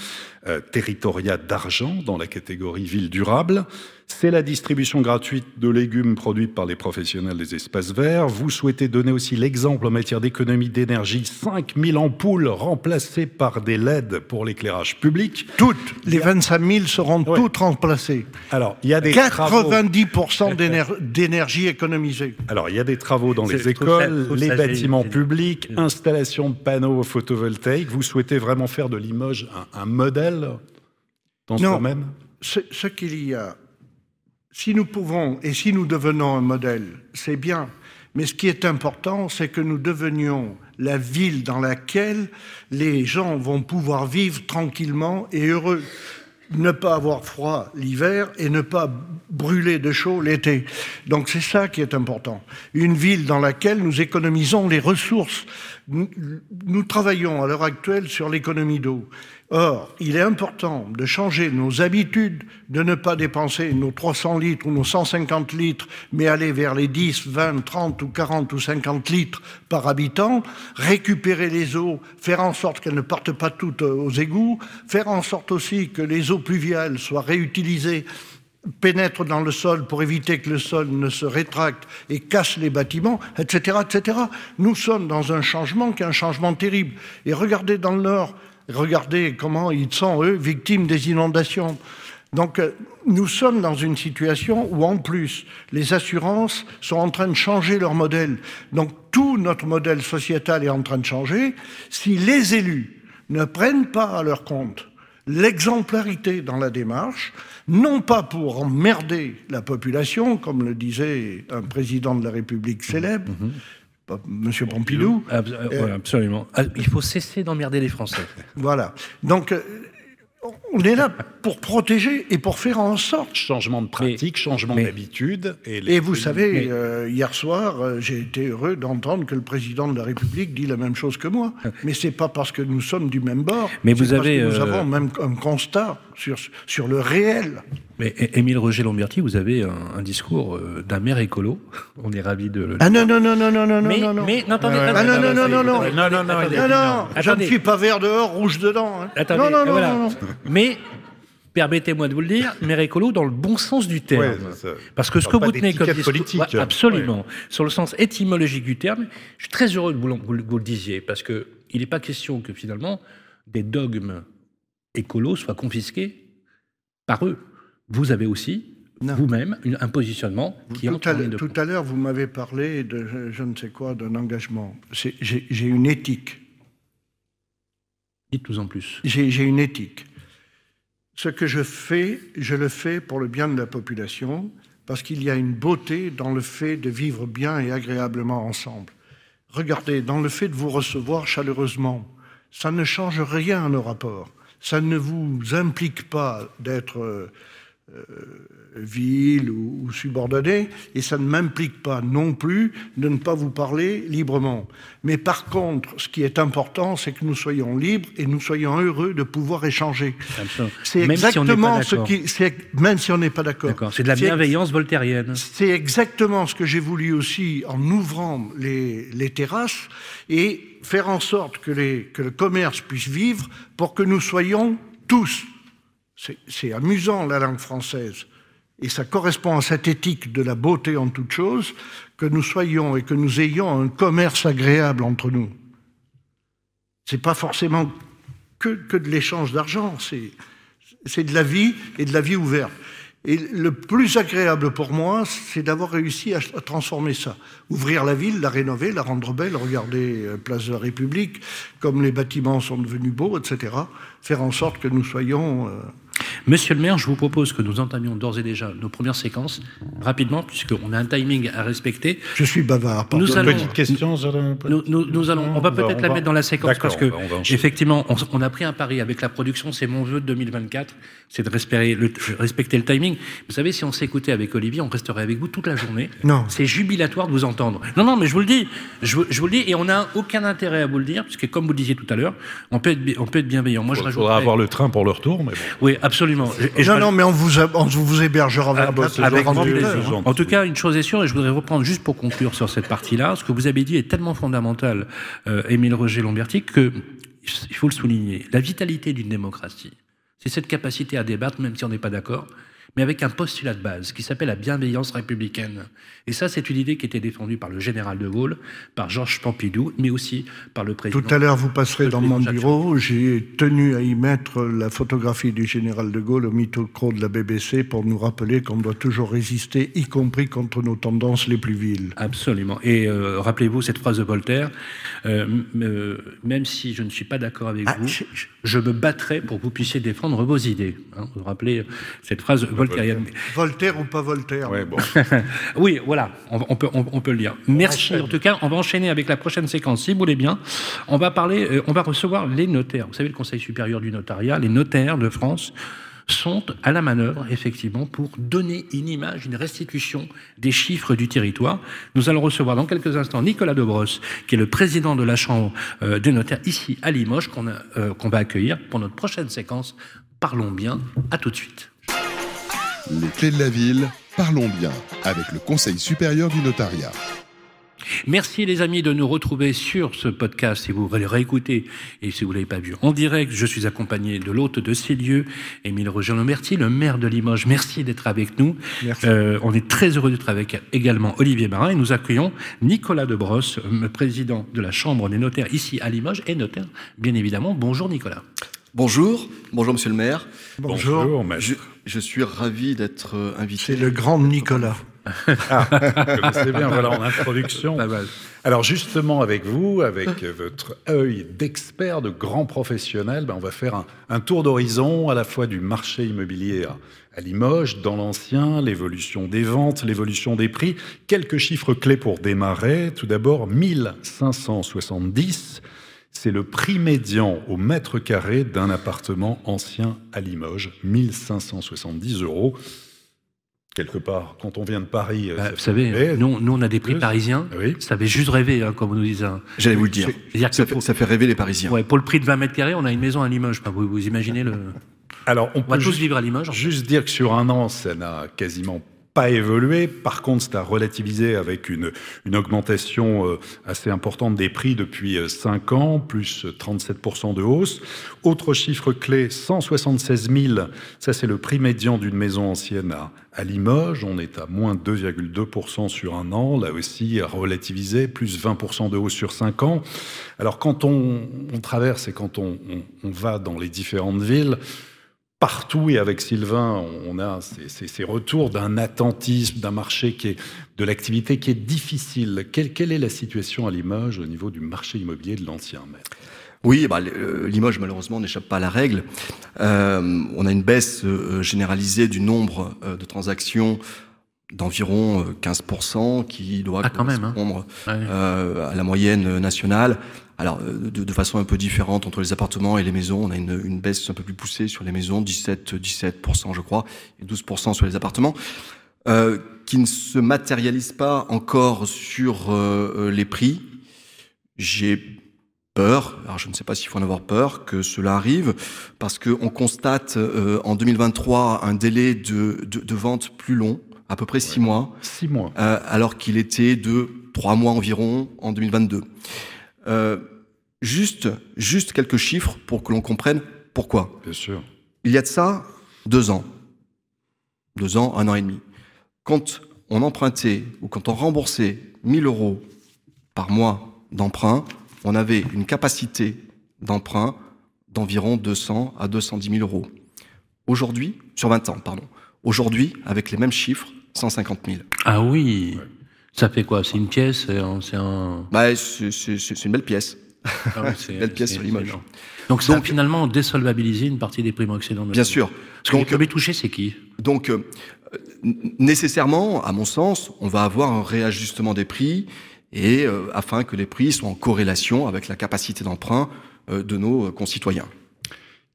euh, Territoria d'argent dans la catégorie ville durable. C'est la distribution gratuite de légumes produits par les professionnels des espaces verts. Vous souhaitez donner aussi l'exemple en matière d'économie d'énergie. 5000 ampoules remplacées par des LED pour l'éclairage public. Toutes, les 25 000 seront Ouais. toutes remplacées. Alors, il y a des travaux. 90% d'éner- d'énergie économisée. Alors, il y a des travaux dans les ça- écoles, les ça bâtiments publics, installation de panneaux photovoltaïques. Vous souhaitez vraiment faire de Limoges un, un modèle dans ce Non. domaine ce, ce qu'il y a, si nous pouvons et si nous devenons un modèle, c'est bien. Mais ce qui est important, c'est que nous devenions la ville dans laquelle les gens vont pouvoir vivre tranquillement et heureux. Ne pas avoir froid l'hiver et ne pas brûler de chaud l'été. Donc c'est ça qui est important. Une ville dans laquelle nous économisons les ressources. Nous, nous travaillons à l'heure actuelle sur l'économie d'eau. Or, il est important de changer nos habitudes, de ne pas dépenser nos 300 litres ou nos 150 litres, mais aller vers les 10, 20, 30 ou 40 ou 50 litres par habitant, récupérer les eaux, faire en sorte qu'elles ne partent pas toutes euh, aux égouts, faire en sorte aussi que les eaux pluviales soient réutilisées pénètrent dans le sol pour éviter que le sol ne se rétracte et casse les bâtiments, etc., etc. Nous sommes dans un changement qui est un changement terrible. Et regardez dans le Nord, regardez comment ils sont, eux, victimes des inondations. Donc, euh, nous sommes dans une situation où, en plus, les assurances sont en train de changer leur modèle. Donc, tout notre modèle sociétal est en train de changer. Si les élus ne prennent pas à leur compte l'exemplarité dans la démarche, non pas pour emmerder la population, comme le disait un président de la République célèbre, pas- Monsieur Pompidou. Euh, ouais, absolument. Ah, Il faut cesser d'emmerder les Français. Voilà. Donc, euh, on est là pour protéger et pour faire en sorte. Changement de pratique, changement mais- d'habitude. Et, Et vous savez, mais- euh, hier soir, euh, j'ai été heureux d'entendre que le président de la République dit la même chose que moi. Mais c'est pas parce que nous sommes du même bord. Mais vous parce avez, que nous euh, avons même un constat sur, sur le réel. Mais Émile Roger Lomberti, vous avez un, un discours euh, d'un maire écolo. On est ravis de le. Ah non, non, non, non, non, non, mais, non, non. mais non, attendez, Ah attendez, non, non, non, non, non. Non, non, non, attendez, a Non, dit non, je ne suis pas vert dehors, rouge dedans. hein. Attendez, non, non, non, voilà. non, non. Mais permettez-moi de vous le dire, maire écolo dans le bon sens du terme. Ouais, ça. Parce que ce que vous tenez comme discours, politique. Ouais, absolument, sur le sens étymologique du terme, je suis très heureux que vous, le- disiez, parce que il n'est pas question que finalement des dogmes écolos soient confisqués par eux. Vous avez aussi vous-même un positionnement qui Tout entre à en de tout à l'heure, vous m'avez parlé de je, je ne sais quoi, d'un engagement. J'ai une éthique. Dites-nous en plus. J'ai j'ai une éthique. Ce que je fais, je le fais pour le bien de la population, parce qu'il y a une beauté dans le fait de vivre bien et agréablement ensemble. Regardez, dans le fait de vous recevoir chaleureusement, ça ne change rien à nos rapports. Ça ne vous implique pas d'être euh, ville ou, ou subordonnée, et ça ne m'implique pas non plus de ne pas vous parler librement. Mais par contre, ce qui est important, c'est que nous soyons libres et nous soyons heureux de pouvoir échanger. C'est si exactement ce qui, même si on n'est pas d'accord. D'accord, c'est de la bienveillance voltairienne. C'est exactement ce que j'ai voulu aussi en ouvrant les, les terrasses et faire en sorte que, les, que le commerce puisse vivre pour que nous soyons tous. C'est- amusant la langue française. Et ça correspond à cette éthique de la beauté en toute chose, que nous soyons et que nous ayons un commerce agréable entre nous. C'est pas forcément que, que de l'échange d'argent, c'est de la vie et de la vie ouverte. Et le plus agréable pour moi, c'est d'avoir réussi à, à transformer ça. Ouvrir la ville, la rénover, la rendre belle, regarder euh, Place de la République, comme les bâtiments sont devenus beaux, etc. Faire en sorte que nous soyons... euh, Monsieur le maire, je vous propose que nous entamions d'ores et déjà nos premières séquences rapidement, puisqu'on a un timing à respecter. Je suis bavard. pardon. Nous allons, Petite question, nous, nous- nous allons, on va peut-être la va- mettre dans la séquence parce que on va- on va enchaîner. effectivement, on, on a pris un pari avec la production. C'est mon vœu de 2024, c'est de respecter le, respecter le timing. Vous savez, si on s'écoutait avec Olivier, on resterait avec vous toute la journée. Non. C'est jubilatoire de vous entendre. Non, non, mais je vous le dis, je, vous- je vous le dis, et on n'a aucun intérêt à vous le dire, puisque comme vous le disiez tout à l'heure, on peut être, on peut être bienveillant. Moi, je Il rajoute. faudra avoir le train pour le retour, mais bon. Oui, absolument. Et non, non, mais on vous, on vous hébergera vers Ah, c'est avec grand plaisir. En tout cas, une chose est sûre, et je voudrais reprendre juste pour conclure sur cette partie-là, ce que vous avez dit est tellement fondamental, euh, Émile Roger Lomberti, que il faut le souligner. La vitalité d'une démocratie, c'est cette capacité à débattre, même si on n'est pas d'accord, mais avec un postulat de base qui s'appelle la bienveillance républicaine. Et ça, c'est une idée qui était défendue par le général de Gaulle, par Georges Pompidou, mais aussi par le président. Tout à l'heure, vous passerez dans mon bureau. J'ai tenu à y mettre la photographie du général de Gaulle au micro de la BBC pour nous rappeler qu'on doit toujours résister, y compris contre nos tendances les plus viles. Absolument. Et euh, rappelez-vous cette phrase de Voltaire euh, euh, même si je ne suis pas d'accord avec Ah, vous, je- je- je me battrai pour que vous puissiez défendre vos idées. Hein, vous vous rappelez cette phrase voltairienne Voltaire ou pas Voltaire Ouais, bon. Oui, voilà, on, on peut, on, on peut le dire. Merci. En tout cas, on va enchaîner avec la prochaine séquence, si vous voulez bien. On va parler, euh, on va recevoir les notaires. Vous savez, le Conseil supérieur du notariat, les notaires de France sont à la manœuvre, effectivement, pour donner une image, une restitution des chiffres du territoire. Nous allons recevoir dans quelques instants Nicolas Dobros, qui est le président de la Chambre euh, des notaires ici à Limoges, qu'on euh, qu'on va accueillir pour notre prochaine séquence. Parlons bien. À tout de suite. Les clés de la ville, parlons bien avec le Conseil supérieur du notariat. Merci les amis de nous retrouver sur ce podcast. Si vous voulez réécouter et si vous l'avez pas vu en direct, je suis accompagné de l'hôte de ces lieux, Émile Roger Lomerty, le maire de Limoges. Merci d'être avec nous. Merci. Euh, on est très heureux d'être avec également Olivier Marin et nous accueillons Nicolas Debrosse, euh, président de la Chambre des notaires ici à Limoges et notaire, bien évidemment. Bonjour Nicolas. Bonjour, bonjour Monsieur le maire. Bonjour. maître. Je, je suis ravi d'être euh, C'est invité. le grand Nicolas. Ah, vous connaissez bien, voilà, en introduction. Alors justement, avec vous, avec votre œil d'expert, de grand professionnel, ben, on va faire un, un tour d'horizon à la fois du marché immobilier à, à Limoges, dans l'ancien, l'évolution des ventes, l'évolution des prix. Quelques chiffres clés pour démarrer. Tout d'abord, 1570. C'est le prix médian au mètre carré d'un appartement ancien à Limoges, 1570 euros. Quelque part, quand on vient de Paris, Bah, ça vous savez, nous, nous on a des prix parisiens. Oui. Ça fait juste rêver, hein, comme on nous disait. hein. J'allais vous le dire. Ça fait, pour- ça fait rêver les Parisiens. Ouais, pour le prix de 20 mètres carrés, on a une maison à Limoges. Vous, vous imaginez le. Alors, on On va peut tous juste, vivre à Limoges. juste dire que sur un an, ça n'a quasiment pas évolué. Par contre, c'est à relativiser avec une, augmentation euh, assez importante des prix depuis 5 ans, plus 37% de hausse. Autre chiffre clé, 176 000, ça c'est le prix médian d'une maison ancienne à, Limoges. On est à moins 2,2% sur un an, là aussi à relativiser, plus 20% de hausse sur 5 ans. Alors quand on, traverse et quand on va dans les différentes villes, partout et avec Sylvain, on a ces, ces- ces retours d'un attentisme, d'un marché qui est de l'activité qui est difficile. Quelle, quelle est la situation à Limoges au niveau du marché immobilier de l'ancien maître? Oui, bah, euh, Limoges malheureusement n'échappe pas à la règle. Euh, on a une baisse euh, généralisée du nombre euh, de transactions d'environ euh, 15% qui doit Ah, quand même, hein. correspondre euh, à la moyenne nationale. Alors de, façon un peu différente entre les appartements et les maisons. On a une, une baisse un peu plus poussée sur les maisons, 17, 17% je crois, et 12% sur les appartements. Euh, qui ne se matérialise pas encore sur euh, les prix. J'ai peur, alors je ne sais pas s'il faut en avoir peur, que cela arrive, parce qu'on constate euh, en 2023 un délai de, de, de, vente plus long, à peu près six mois. Six mois. Euh, alors qu'il était de trois mois environ en 2022. Juste, juste quelques chiffres pour que l'on comprenne pourquoi. Bien sûr. Il y a de ça deux ans. Deux ans, un an et demi. Quand on empruntait ou quand on remboursait 1000 euros par mois d'emprunt, on avait une capacité d'emprunt d'environ 200 à 210 000 euros. Aujourd'hui, sur 20 ans, pardon. Aujourd'hui, avec les mêmes chiffres, 150 000. Ah oui Ça fait quoi? C'est une pièce C'est un... Bah, c'est une belle pièce. Ah oui, belle pièce sur Limoges. Donc, ça donc, finalement désolvabiliser une partie des primo-excédents. Bien sûr. Ce qu'on peut toucher, c'est qui? Donc, euh, nécessairement, à mon sens, on va avoir un réajustement des prix et euh, afin que les prix soient en corrélation avec la capacité d'emprunt euh, de nos concitoyens.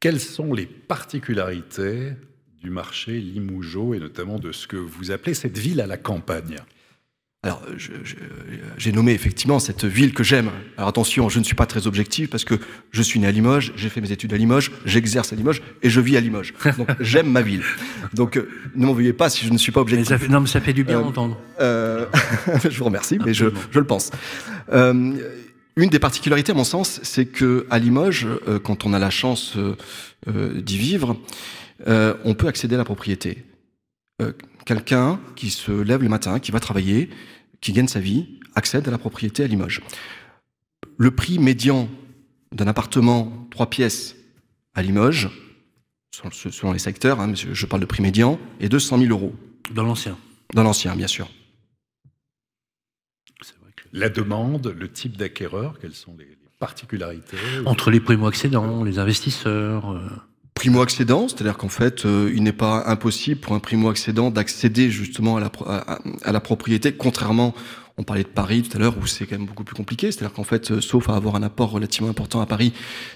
Quelles sont les particularités du marché Limougeot et notamment de ce que vous appelez cette ville à la campagne? Alors, j'ai nommé effectivement cette ville que j'aime. Alors attention, je ne suis pas très objectif parce que je suis né à Limoges, j'ai fait mes études à Limoges, j'exerce à Limoges et je vis à Limoges. Donc j'aime ma ville. Donc euh, ne m'en veuillez pas si je ne suis pas objectif. Mais ça fait, non, mais ça fait du bien d'entendre. Euh, euh je vous remercie, mais je, je, le pense. Euh, une des particularités, à mon sens, c'est que à Limoges, euh, quand on a la chance d'y vivre, on peut accéder à la propriété. Quelqu'un qui se lève le matin, qui va travailler, qui gagne sa vie accède à la propriété à Limoges. Le prix médian d'un appartement trois pièces à Limoges, selon les secteurs, hein, je parle de prix médian, est de 100 000 euros. Dans l'ancien Dans l'ancien, bien sûr. La demande, le type d'acquéreur, quelles sont les particularités Entre les primo-accédants, les investisseurs euh, primo-accédant, c'est-à-dire qu'en fait, euh, il n'est pas impossible pour un primo-accédant d'accéder justement à la, à, la, propriété, contrairement, on parlait de Paris tout à l'heure, où c'est quand même beaucoup plus compliqué, c'est-à-dire qu'en fait, euh, sauf à avoir un apport relativement important à Paris,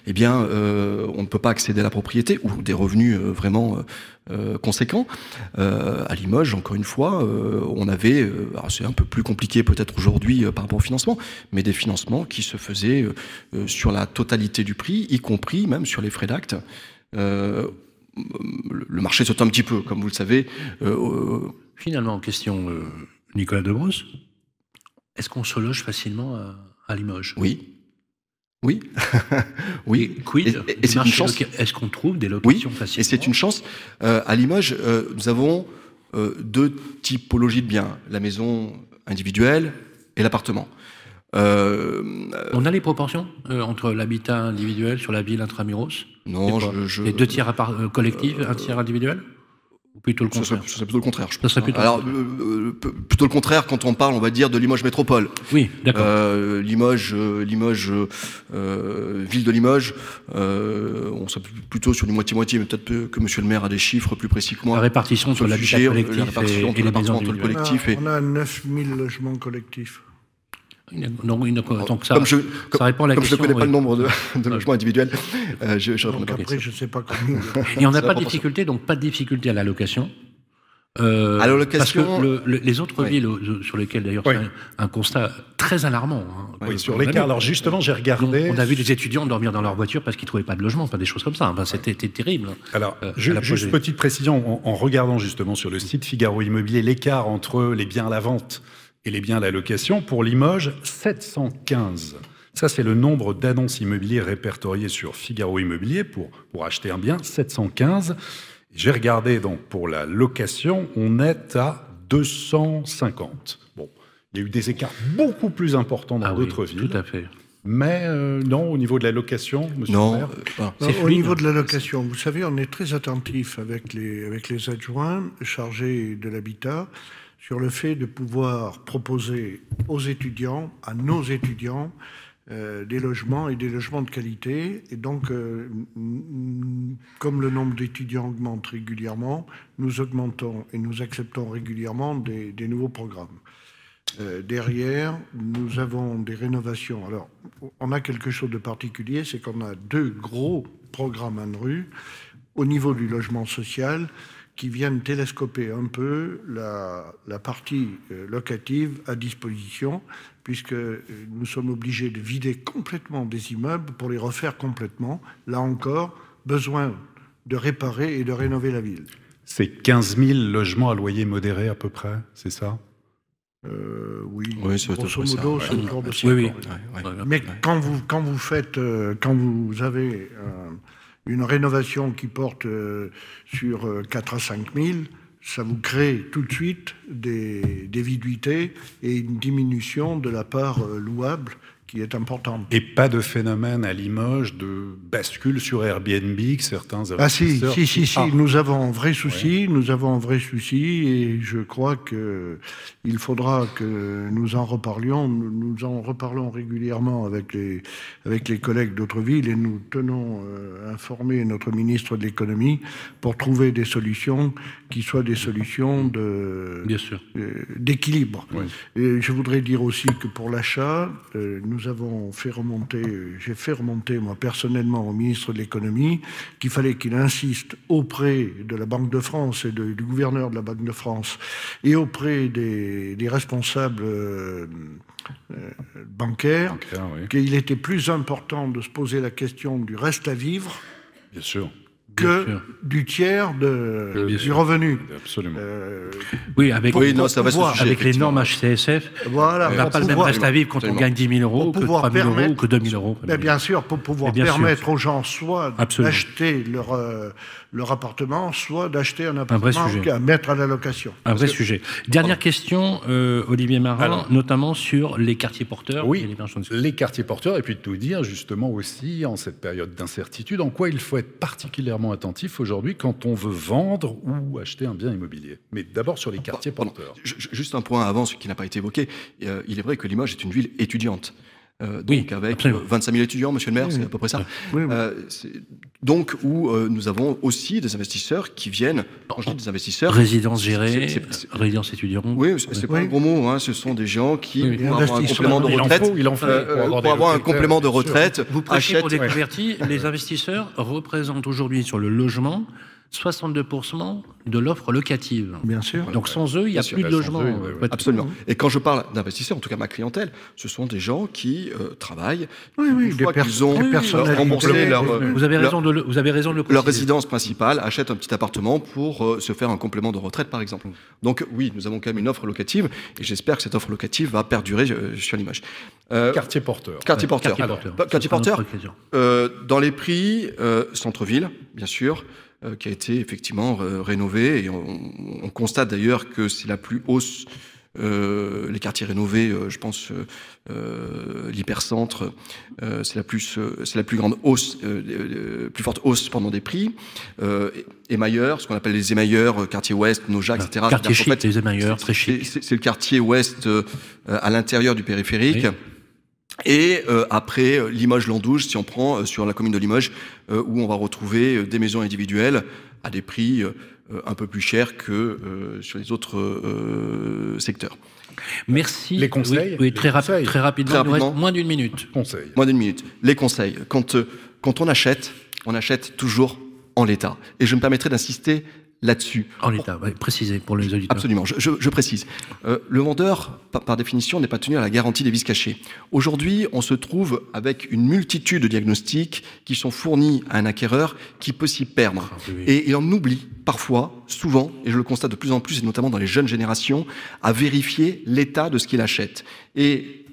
eh bien, euh, on ne peut pas accéder à la propriété, ou des revenus vraiment conséquents. à Limoges, encore une fois, on avait, c'est un peu plus compliqué peut-être aujourd'hui par rapport au financement, mais des financements qui se faisaient sur la totalité du prix, y compris même sur les frais d'acte. Euh, le marché saute un petit peu, comme vous le savez. Euh, Finalement, question euh, Nicolas Debrousse, est-ce qu'on se loge facilement à, Limoges? Oui. Oui, oui. quid Et, c'est une chance. Est-ce qu'on trouve des locations oui, facilement? Et c'est une chance. à Limoges, nous avons deux typologies de biens la maison individuelle et l'appartement. Euh, On a les proportions euh, entre l'habitat individuel sur la ville intramuros Non, je, je, Les deux tiers à part, euh, collectifs, un tiers individuel Ou plutôt le contraire Ce serait, plutôt le contraire, je pense. Plutôt Alors, plutôt le contraire quand on parle, on va dire, de Limoges Métropole. Oui, d'accord. Limoges, Limoges ville de Limoges, on serait plutôt sur du moitié-moitié, mais peut-être que monsieur le maire a des chiffres plus précis que moi. La répartition sur l'habitat collectif la répartition et, et les le collectif. On a, on a 9000 logements collectifs. Donc, donc ça, comme je, ça répond à la comme question. je ne connais pas le nombre de, de logements individuels, euh, je, je donc après, je ne sais pas comment. Et on n'a pas de difficulté, donc pas de difficulté à la location. Euh, à la location. Parce que le, le, les autres oui. villes sur lesquelles d'ailleurs oui. c'est un, un, constat très alarmant. Hein, oui, sur l'écart. Alors justement, j'ai regardé. Donc, on a vu des étudiants dormir dans leur voiture parce qu'ils trouvaient pas de logement, pas des choses comme ça. Enfin, C'était terrible. Alors, euh, juste, juste petite précision, en, en regardant justement sur le site Figaro Immobilier l'écart entre les biens à la vente et les biens à la location, pour Limoges, 715. Ça, c'est le nombre d'annonces immobilières répertoriées sur Figaro Immobilier pour, pour acheter un bien, 715. J'ai regardé donc pour la location, on est à 250. Bon, il y a eu des écarts beaucoup plus importants dans ah d'autres oui, villes. Tout à fait. Mais euh, non, au niveau de la location, monsieur non, le maire euh, non, Au niveau de la location, vous savez, on est très attentif avec les, avec les adjoints chargés de l'habitat sur le fait de pouvoir proposer aux étudiants, à nos étudiants, euh, des logements et des logements de qualité. Et donc, euh, comme le nombre d'étudiants augmente régulièrement, nous augmentons et nous acceptons régulièrement des, des nouveaux programmes. Euh, derrière, nous avons des rénovations. Alors, on a quelque chose de particulier, c'est qu'on a deux gros programmes en rue au niveau du logement social qui viennent télescoper un peu la, la partie euh, locative à disposition, puisque euh, nous sommes obligés de vider complètement des immeubles pour les refaire complètement. Là encore, besoin de réparer et de rénover la ville. C'est 15 000 logements à loyer modéré à peu près, c'est ça? Euh, oui, grosso modo, ouais. c'est autour de. Oui, oui. Ouais, ouais. Mais quand vous, quand vous faites, quand vous avez euh, une rénovation qui porte euh, sur euh, 4 à 5 000, ça vous crée tout de suite des, des viduités et une diminution de la part euh, louable qui est importante. Et pas de phénomène à Limoges de bascule sur Airbnb que certains Ah si, si, si, si, Ah, nous avons un vrai souci, nous avons un vrai souci, et je crois que il faudra que nous en reparlions. Nous, nous en reparlons régulièrement avec les, avec les collègues d'autres villes, et nous tenons euh, informer notre ministre de l'économie pour trouver des solutions qui soient des solutions de, euh, d'équilibre. Oui. Et je voudrais dire aussi que pour l'achat, euh, nous avons fait remonter, euh, j'ai fait remonter moi personnellement au ministre de l'économie qu'il fallait qu'il insiste auprès de la Banque de France et de- du gouverneur de la Banque de France et auprès des, des responsables euh, euh, bancaires bancaire, oui, qu'il était plus important de se poser la question du reste à vivre bien sûr, que du tiers de, Bien du sûr. revenu. absolument. Euh, Oui, avec, Oui, non, ça va pouvoir- sujet, avec les normes HCSF, voilà, on n'a pas le même reste à vivre quand on gagne 10 000 euros Pour que pouvoir 3 000 euros ou que 2 000 euros. Ben, bien sûr, pour pouvoir Mais sûr. permettre aux gens soit d'acheter leur, euh, leur appartement, soit d'acheter un appartement sujet. à mettre à la location. Un vrai sujet. Dernière question, euh, Olivier Marin, Alors. notamment sur les quartiers porteurs. Oui, et les quartiers porteurs, et puis de tout dire justement aussi en cette période d'incertitude, en quoi il faut être particulièrement attentif aujourd'hui quand on veut vendre ou acheter un bien immobilier. Mais d'abord sur les quartiers Pardon. porteurs. Ju- ju- Juste un point avant, ce qui n'a pas été évoqué. Euh, il est vrai que Limoges est une ville étudiante. Euh, Oui, donc avec absolument. euh, 25 000 étudiants, monsieur le maire, c'est à peu près ça. Oui, oui. Euh, donc, où euh, nous avons aussi des investisseurs qui viennent, quand je dis des investisseurs, Résidence gérée, résidence étudiante. oui, c'est pas un gros mot, hein, ce sont des gens qui, Oui, pour avoir un complément de Il en retraite, faut, il en faut, euh, pour avoir pour des avoir un complément de retraite, Vous prêchez achètent pour des convertis, les investisseurs représentent aujourd'hui sur le logement 62% de l'offre locative. Bien sûr. Donc sans eux, il n'y a Bien sûr, plus de logement. eux, ouais, ouais. pas de- Absolument. Et quand je parle d'investisseurs, en tout cas ma clientèle, ce sont des gens qui euh, travaillent, Oui, oui, une fois qu'ils ont euh, remboursé leur, Oui, oui. Vous avez leur- raison de le, vous avez raison de le leur résidence principale, achètent un petit appartement pour euh, se faire un complément de retraite, par exemple. Donc oui, nous avons quand même une offre locative, et j'espère que cette offre locative va perdurer euh, sur l'image. Euh, Quartier porteur. quartier porteur. Quartier Alors, porteur. bah, quartier porteur, euh, dans les prix, euh, centre-ville, bien sûr, euh, qui a été effectivement euh, rénové. Et on, on constate d'ailleurs que c'est la plus hausse. euh, les quartiers rénovés, je pense, l'hypercentre, euh, c'est la plus, c'est la plus grande hausse, plus forte hausse pendant des prix. Euh, émailleurs, ce qu'on appelle les émailleurs, quartier ouest, Nojac, etc. Quartier chic, les émailleurs, c'est- très chic. C'est le quartier ouest euh, à l'intérieur du périphérique. Oui. Et euh, après euh, Limoges-Landouge, si on prend euh, sur la commune de Limoges, euh, où on va retrouver euh, des maisons individuelles à des prix un peu plus chers que euh, sur les autres euh, secteurs. Merci. Les conseils Oui, très, rapi- conseils. très rapidement. Très Il nous reste rapidement. moins d'une minute. Conseil. Moins d'une minute. Les conseils. Quand, euh, quand on achète, on achète toujours en l'état. Et je me permettrai d'insister là-dessus. En l'état, ouais, précisé pour les auditeurs. Absolument, je, je- je précise. Euh, le vendeur, par, par définition, n'est pas tenu à la garantie des vices cachés. Aujourd'hui, on se trouve avec une multitude de diagnostics qui sont fournis à un acquéreur qui peut s'y perdre. Ah, oui, oui. Et il en oublie parfois, souvent, et je le constate de plus en plus, et notamment dans les jeunes générations, à vérifier l'état de ce qu'il achète. Et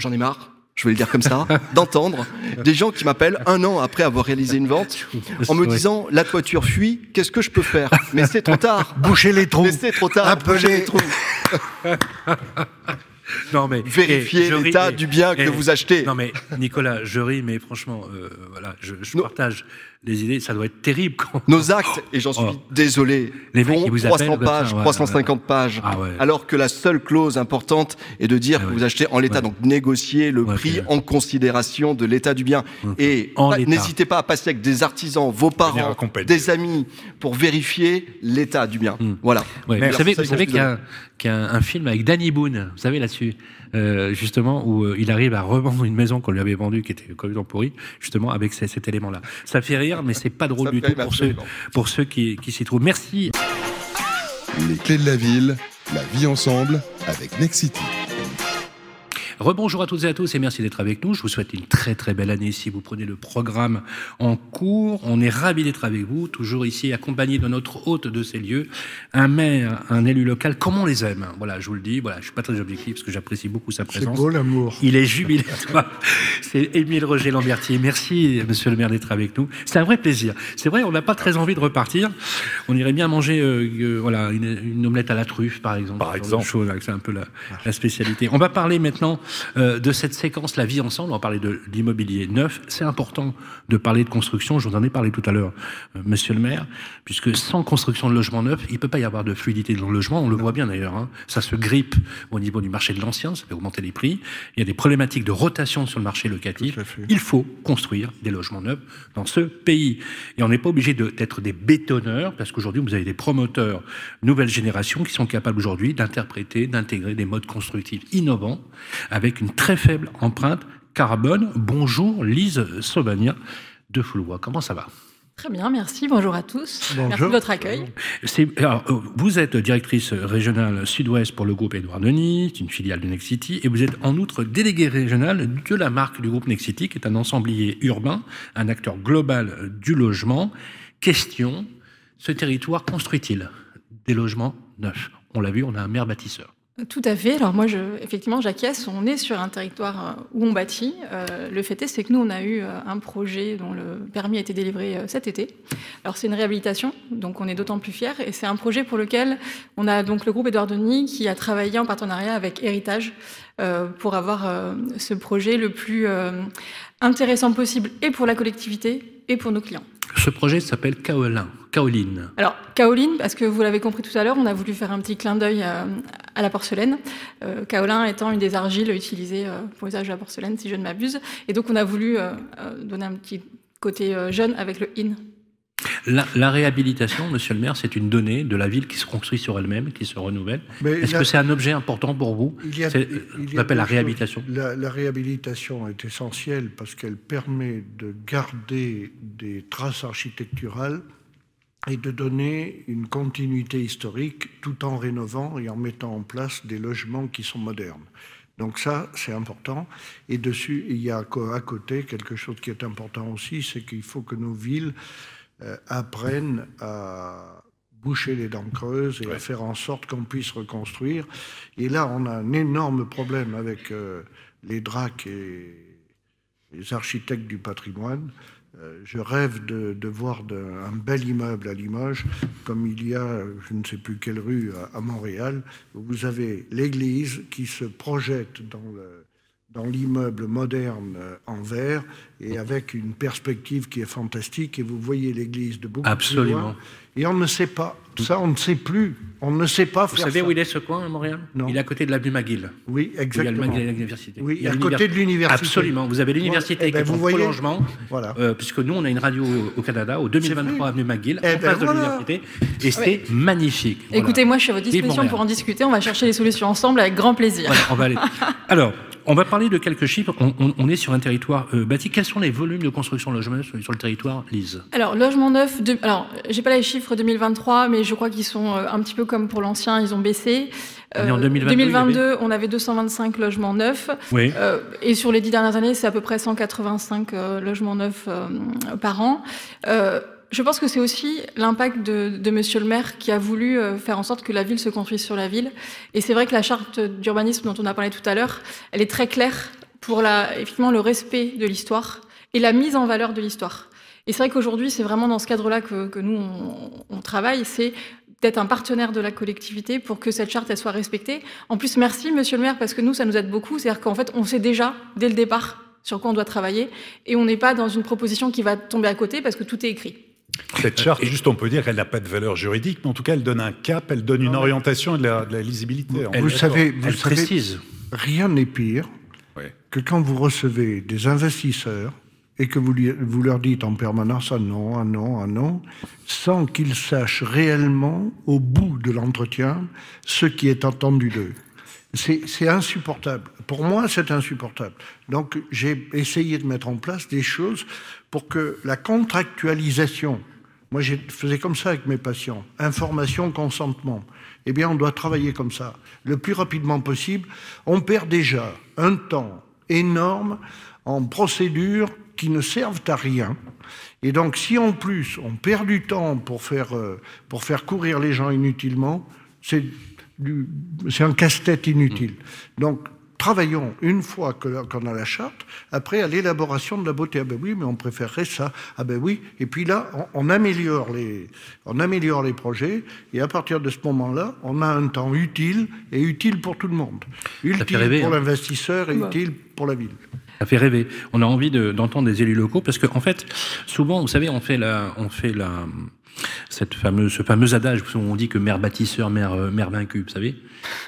j'en ai marre, je vais le dire comme ça, d'entendre des gens qui m'appellent un an après avoir réalisé une vente en me disant la toiture fuit, qu'est-ce que je peux faire? Mais c'est trop tard. Boucher les trous. Mais c'est trop tard. Bouchez les trous. Non, mais Vérifiez l'état du bien que vous achetez. Non mais Nicolas, je ris, mais franchement, euh, voilà, je, je partage les idées, ça doit être terrible. Quand... Nos actes, et j'en suis Oh. désolé, Les mecs font qui vous 300 appellent comme pages, ça, ouais, 350 pages, Ah ouais. alors que la seule clause importante est de dire Ah que ouais. vous achetez en l'état, Ouais. donc négocier le Ouais, prix en considération de l'état du bien. Et En pas- l'état. n'hésitez pas à passer avec des artisans, vos parents, des amis, pour vérifier l'état du bien. Hmm. Voilà. Vous savez, vous savez qu'il y a, un, qu'il y a un- un film avec Danny Boone, vous savez là-dessus, euh, justement, où euh, il arrive à revendre une maison qu'on lui avait vendue, qui était complètement pourrie, justement, avec ces- cet élément-là. Ça fait rire, mais c'est pas drôle du tout ceux, pour ceux qui, qui s'y trouvent. Merci. Les clés de la ville, la vie ensemble avec Nexity. Rebonjour à toutes et à tous et merci d'être avec nous. Je vous souhaite une très très belle année si vous prenez le programme en cours. On est ravis d'être avec vous, toujours ici accompagné de notre hôte de ces lieux, un maire, un élu local, comme on les aime. Voilà, je vous le dis, voilà, je suis pas très objectif parce que j'apprécie beaucoup sa C'est présence. beau l'amour. Il est jubilatoire. C'est Émile Roger Lambertier. Merci, monsieur le maire, d'être avec nous. C'est un vrai plaisir. C'est vrai, on n'a pas très envie de repartir. On irait bien manger euh, euh, voilà, une, une omelette à la truffe, par exemple. Par exemple. C'est un peu la, la spécialité. On va parler maintenant euh, de cette séquence La vie ensemble. On va parler de l'immobilier neuf. C'est important de parler de construction. Je vous en ai parlé tout à l'heure, euh, monsieur le maire, puisque sans construction de logement neuf, il peut pas y avoir de fluidité dans le logement. On le voit bien d'ailleurs. hein. Ça se grippe au niveau du marché de l'ancien. Ça fait augmenter les prix. Il y a des problématiques de rotation sur le marché locatif. Il faut construire des logements neufs dans ce pays. Et on n'est pas obligé de- d'être des bétonneurs, parce qu'aujourd'hui, vous avez des promoteurs nouvelle génération qui sont capables aujourd'hui d'interpréter, d'intégrer des modes constructifs innovants avec une très faible empreinte carbone. Bonjour Lise Sauvagnin de Foulois. Comment ça va? Très bien, merci. Bonjour à tous. Bonjour. Merci de votre accueil. C'est- alors, euh, vous êtes directrice régionale sud-ouest pour le groupe Édouard Denis, c'est une filiale de Nexity, et vous êtes en outre déléguée régionale de la marque du groupe Nexity, qui est un ensemblier urbain, un acteur global du logement. Question, ce territoire construit-il des logements neufs? On l'a vu, on a un maire bâtisseur. Tout à fait. Alors moi, je, effectivement, j'acquiesce. On est sur un territoire euh, où on bâtit. Euh, le fait est, c'est que nous, on a eu euh, un projet dont le permis a été délivré cet été. Alors c'est une réhabilitation, donc on est d'autant plus fiers. Et c'est un projet pour lequel on a donc le groupe Édouard Denis qui a travaillé en partenariat avec Héritage pour avoir ce projet le plus intéressant possible et pour la collectivité et pour nos clients. Ce projet s'appelle Kaolin, Kaoline. Alors, kaoline, parce que vous l'avez compris tout à l'heure, on a voulu faire un petit clin d'œil à, à la porcelaine. Euh, kaolin étant une des argiles utilisées euh, pour l'usage de la porcelaine, si je ne m'abuse. Et donc, on a voulu euh, euh, donner un petit côté euh, jeune avec le in. La, la réhabilitation, monsieur le maire, c'est une donnée de la ville qui se construit sur elle-même, qui se renouvelle. Est-ce que c'est un objet important pour vous Il y a- C'est- il y On a appelle la réhabilitation. La, la réhabilitation est essentielle parce qu'elle permet de garder des traces architecturales et de donner une continuité historique tout en rénovant et en mettant en place des logements qui sont modernes. Donc ça, c'est important. Et dessus, il y a à côté quelque chose qui est important aussi, c'est qu'il faut que nos villes apprennent à boucher les dents creuses et à faire en sorte qu'on puisse reconstruire. Et là, on a un énorme problème avec euh, les DRAC et les architectes du patrimoine. Euh, je rêve de, de voir de- un bel immeuble à Limoges, comme il y a, je ne sais plus quelle rue à, à Montréal, où vous avez l'église qui se projette dans le dans l'immeuble moderne euh, en verre et avec une perspective qui est fantastique et vous voyez l'église de beaucoup plus Absolument. loin. Et on ne sait pas. Ça, on ne sait plus. On ne sait pas Vous faire savez ça. où il est ce coin à Montréal? Non. Il est à côté de l'avenue McGill. Oui, Il y a le exactement. McGill et l'université. Oui, à côté de l'université. Absolument. Vous avez l'université Eh ben, qui est vous en voyez prolongement, Voilà. euh, puisque nous, on a une radio au Canada, au 2023 avenue McGill, Eh en ben, face de l'université, et c'est magnifique. Voilà. Écoutez, moi, je suis à votre disposition pour en discuter. On va chercher les solutions ensemble avec grand plaisir. Voilà, on va aller. Alors, on va parler de quelques chiffres. On, on- on est sur un territoire euh, bâti. Quels sont les volumes de construction de logements sur, sur le territoire, Lise Alors, logement neuf, de... alors, j'ai pas les chiffres 2023, mais je crois qu'ils sont euh, un petit peu comme pour l'ancien, ils ont baissé. En 2022, il y 2022, on avait 225 logements neufs. Oui. Euh, et sur les dix dernières années, c'est à peu près 185 euh, logements neufs euh, par an. Je pense que c'est aussi l'impact de, de Monsieur le maire qui a voulu euh, faire en sorte que la ville se construise sur la ville. Et c'est vrai que la charte d'urbanisme dont on a parlé tout à l'heure, elle est très claire pour la, effectivement le respect de l'histoire et la mise en valeur de l'histoire. Et c'est vrai qu'aujourd'hui, c'est vraiment dans ce cadre-là que, que nous, on, on travaille. C'est d'être un partenaire de la collectivité pour que cette charte elle soit respectée. En plus, merci Monsieur le maire parce que nous, ça nous aide beaucoup. C'est-à-dire qu'en fait, on sait déjà dès le départ sur quoi on doit travailler, et on n'est pas dans une proposition qui va tomber à côté parce que tout est écrit. Cette charte, juste on peut dire qu'elle n'a pas de valeur juridique, mais en tout cas elle donne un cap, elle donne une orientation et de la, de la lisibilité. Vous, vous savez, vous Elle savez, précise. rien n'est pire que quand vous recevez des investisseurs et que vous, lui- vous leur dites en permanence un non, un non, un non, sans qu'ils sachent réellement, au bout de l'entretien, ce qui est attendu d'eux. C'est insupportable. Pour moi, c'est insupportable. Donc, j'ai essayé de mettre en place des choses pour que la contractualisation, moi, je faisais comme ça avec mes patients, information, consentement. Eh bien, on doit travailler comme ça, le plus rapidement possible. On perd déjà un temps énorme en procédures qui ne servent à rien. Et donc, si en plus on perd du temps pour faire, euh, pour faire courir les gens inutilement, c'est c'est un casse-tête inutile. Donc, travaillons une fois que- qu'on a la charte, après à l'élaboration de la beauté. Ah ben oui, mais on préférerait ça. Ah ben oui. Et puis là, on, on améliore les, on améliore les projets. Et à partir de ce moment-là, on a un temps utile et utile pour tout le monde. Utile rêver, pour hein. l'investisseur et utile pour la ville. Ça fait rêver. On a envie de- d'entendre des élus locaux parce qu'en en fait, souvent, vous savez, on fait la, on fait la, ce fameux adage où on dit que maire bâtisseur, maire, euh, maire vaincu, vous savez.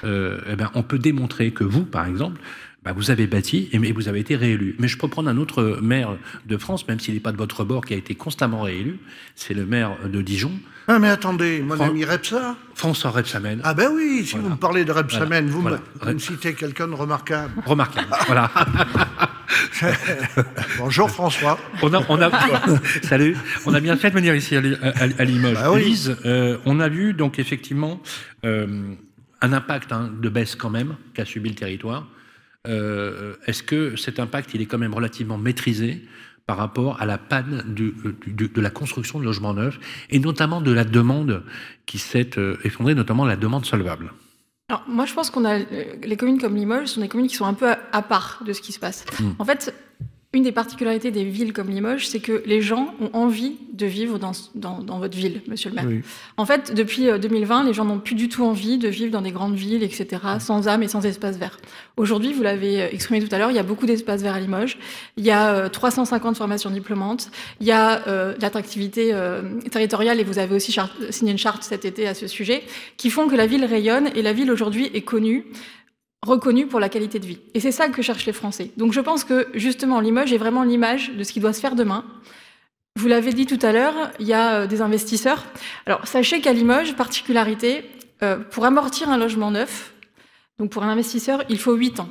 Euh, eh ben, on peut démontrer que vous, par exemple, bah, vous avez bâti et vous avez été réélu. Mais je peux prendre un autre maire de France, même s'il n'est pas de votre bord, qui a été constamment réélu. C'est le maire de Dijon, Ah mais attendez, mon Fran- ami Repsa. François Rebsamen. Ah ben oui, si Voilà. vous me parlez de Repsamen, vous, Voilà. me- vous me citez quelqu'un de remarquable. Remarquable. voilà. Bonjour François. On a, on a, salut. On a bien fait de venir ici à, Li- à- à Limoges. Bah oui. Lise, euh, on a vu donc effectivement euh, un impact hein, de baisse quand même qu'a subi le territoire. Euh, Est-ce que cet impact, il est quand même relativement maîtrisé? Par rapport à la panne du- du- de la construction de logements neufs et notamment de la demande qui s'est euh, effondrée, notamment la demande solvable Alors, moi, je pense qu'on a euh, les communes comme Limoges sont des communes qui sont un peu à, à part de ce qui se passe. Mm. En fait, une des particularités des villes comme Limoges, c'est que les gens ont envie de vivre dans, dans, dans votre ville, monsieur le maire. Oui. En fait, depuis euh, 2020, les gens n'ont plus du tout envie de vivre dans des grandes villes, etc., sans âme et sans espace vert. Aujourd'hui, vous l'avez euh, exprimé tout à l'heure, il y a beaucoup d'espaces verts à Limoges. Il y a euh, 350 formations diplômantes. Il y a euh, l'attractivité euh, territoriale, et vous avez aussi signé une charte cet été à ce sujet, qui font que la ville rayonne, et la ville aujourd'hui est connue reconnue pour la qualité de vie. Et c'est ça que cherchent les Français. Donc je pense que justement Limoges est vraiment l'image de ce qui doit se faire demain. Vous l'avez dit tout à l'heure, il y a euh, des investisseurs. Alors sachez qu'à Limoges, particularité, euh, pour amortir un logement neuf, donc pour un investisseur, il faut 8 ans.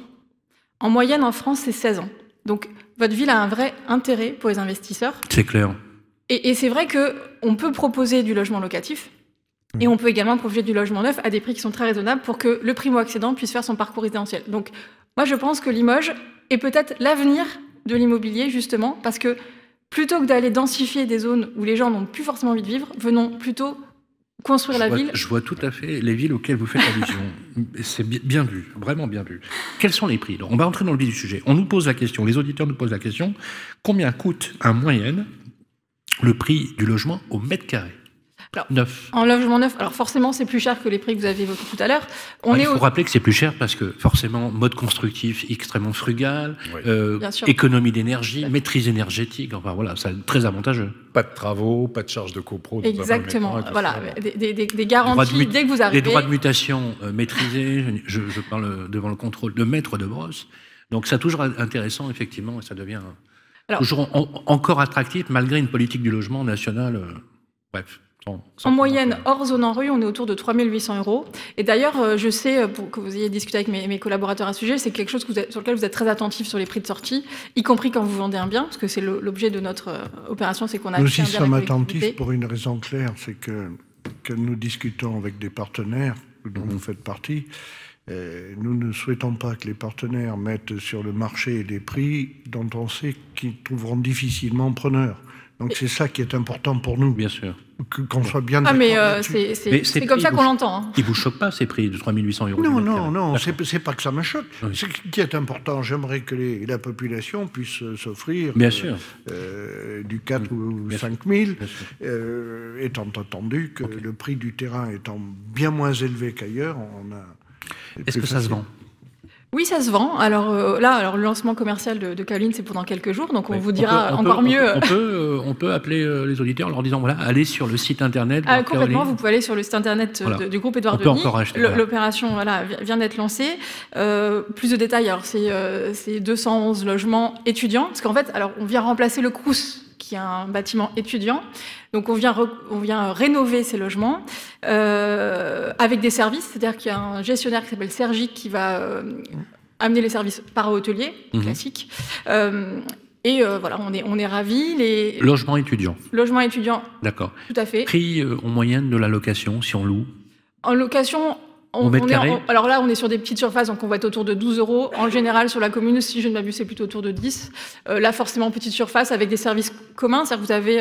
En moyenne en France, c'est 16 ans. Donc votre ville a un vrai intérêt pour les investisseurs. C'est clair. Et, et c'est vrai que on peut proposer du logement locatif. Et on peut également proposer du logement neuf à des prix qui sont très raisonnables pour que le primo-accédant puisse faire son parcours résidentiel. Donc, moi, je pense que Limoges est peut-être l'avenir de l'immobilier, justement, parce que plutôt que d'aller densifier des zones où les gens n'ont plus forcément envie de vivre, venons plutôt construire je la vois, ville. Je vois tout à fait les villes auxquelles vous faites allusion. C'est bi- bien vu, vraiment bien vu. Quels sont les prix? On va entrer dans le vif du sujet. On nous pose la question, les auditeurs nous posent la question combien coûte en moyenne le prix du logement au mètre carré? Alors, Neuf. En logement neuf, alors forcément, c'est plus cher que les prix que vous avez évoqués tout à l'heure. On Ah, il faut au- rappeler que c'est plus cher parce que forcément, mode constructif extrêmement frugal, Oui. euh, économie d'énergie, maîtrise énergétique, enfin voilà, c'est très avantageux. Pas de travaux, pas de charge de copro. Exactement. temps, Voilà, ça. des, des- des- des Droits de garanties dès que vous Les arrivez. droits de mutation euh, maîtrisés, je, je parle devant le contrôle de maître de brosse. Donc c'est toujours intéressant, effectivement, et ça devient Alors- toujours en- encore attractif malgré une politique du logement national. euh, bref. Sans- sans En moyenne, hors zone en rue, on est autour de 3800 euros. Et d'ailleurs, euh, je sais, euh, pour que vous ayez discuté avec mes, mes collaborateurs à ce sujet, c'est quelque chose que vous êtes- sur lequel vous êtes très attentif sur les prix de sortie, y compris quand vous vendez un bien, parce que c'est l'objet de notre euh, opération, c'est qu'on a Nous aussi sommes attentifs pour une raison claire, c'est que, que nous discutons avec des partenaires dont vous faites partie. nous ne souhaitons pas que les partenaires mettent sur le marché des prix dont on sait qu'ils trouveront difficilement preneurs. Donc c'est ça qui est important pour nous, Bien sûr. qu'on soit bien Ah, mais d'accord euh, c'est comme ça vous- qu'on l'entend. hein. Ils vous choquent pas ces prix de 3800 euros Non, non, non, D'accord. c'est pas que ça me choque. Oui. Ce qui est important, j'aimerais que les- la population puisse euh, s'offrir Bien euh, sûr. euh, du 4 ou Bien sûr. 5 000, Bien sûr. euh, étant entendu que le prix du terrain étant bien moins élevé qu'ailleurs, on a... Est-ce que ça se vend? Oui, ça se vend. Alors euh, là, alors le lancement commercial de, de Caroline, c'est pendant quelques jours, donc on vous dira encore mieux. On, peut, euh, on peut appeler euh, les auditeurs en leur disant voilà, allez sur le site internet. Ah, complètement, vous pouvez aller sur le site internet du groupe Édouard Denis. L'opération voilà, vient d'être lancée. plus de détails, alors c'est 211 logements étudiants, parce qu'en fait, alors on vient remplacer le Crous qui est un bâtiment étudiant. Donc on vient, on vient rénover ces logements euh, avec des services, c'est-à-dire qu'il y a un gestionnaire qui s'appelle Sergic qui va euh, amener les services par hôtelier mmh. classique. Euh, et voilà, on est, on est ravis. Les... Logement étudiant. Logement étudiant. D'accord. Tout à fait. Prix en moyenne de la location si on loue? En location, on, alors là, on est sur des petites surfaces, donc on va être autour de 12 euros. En général, sur la commune, si je ne m'abuse, c'est plutôt autour de 10. Euh, là, forcément, petite surface avec des services communs, c'est-à-dire que vous avez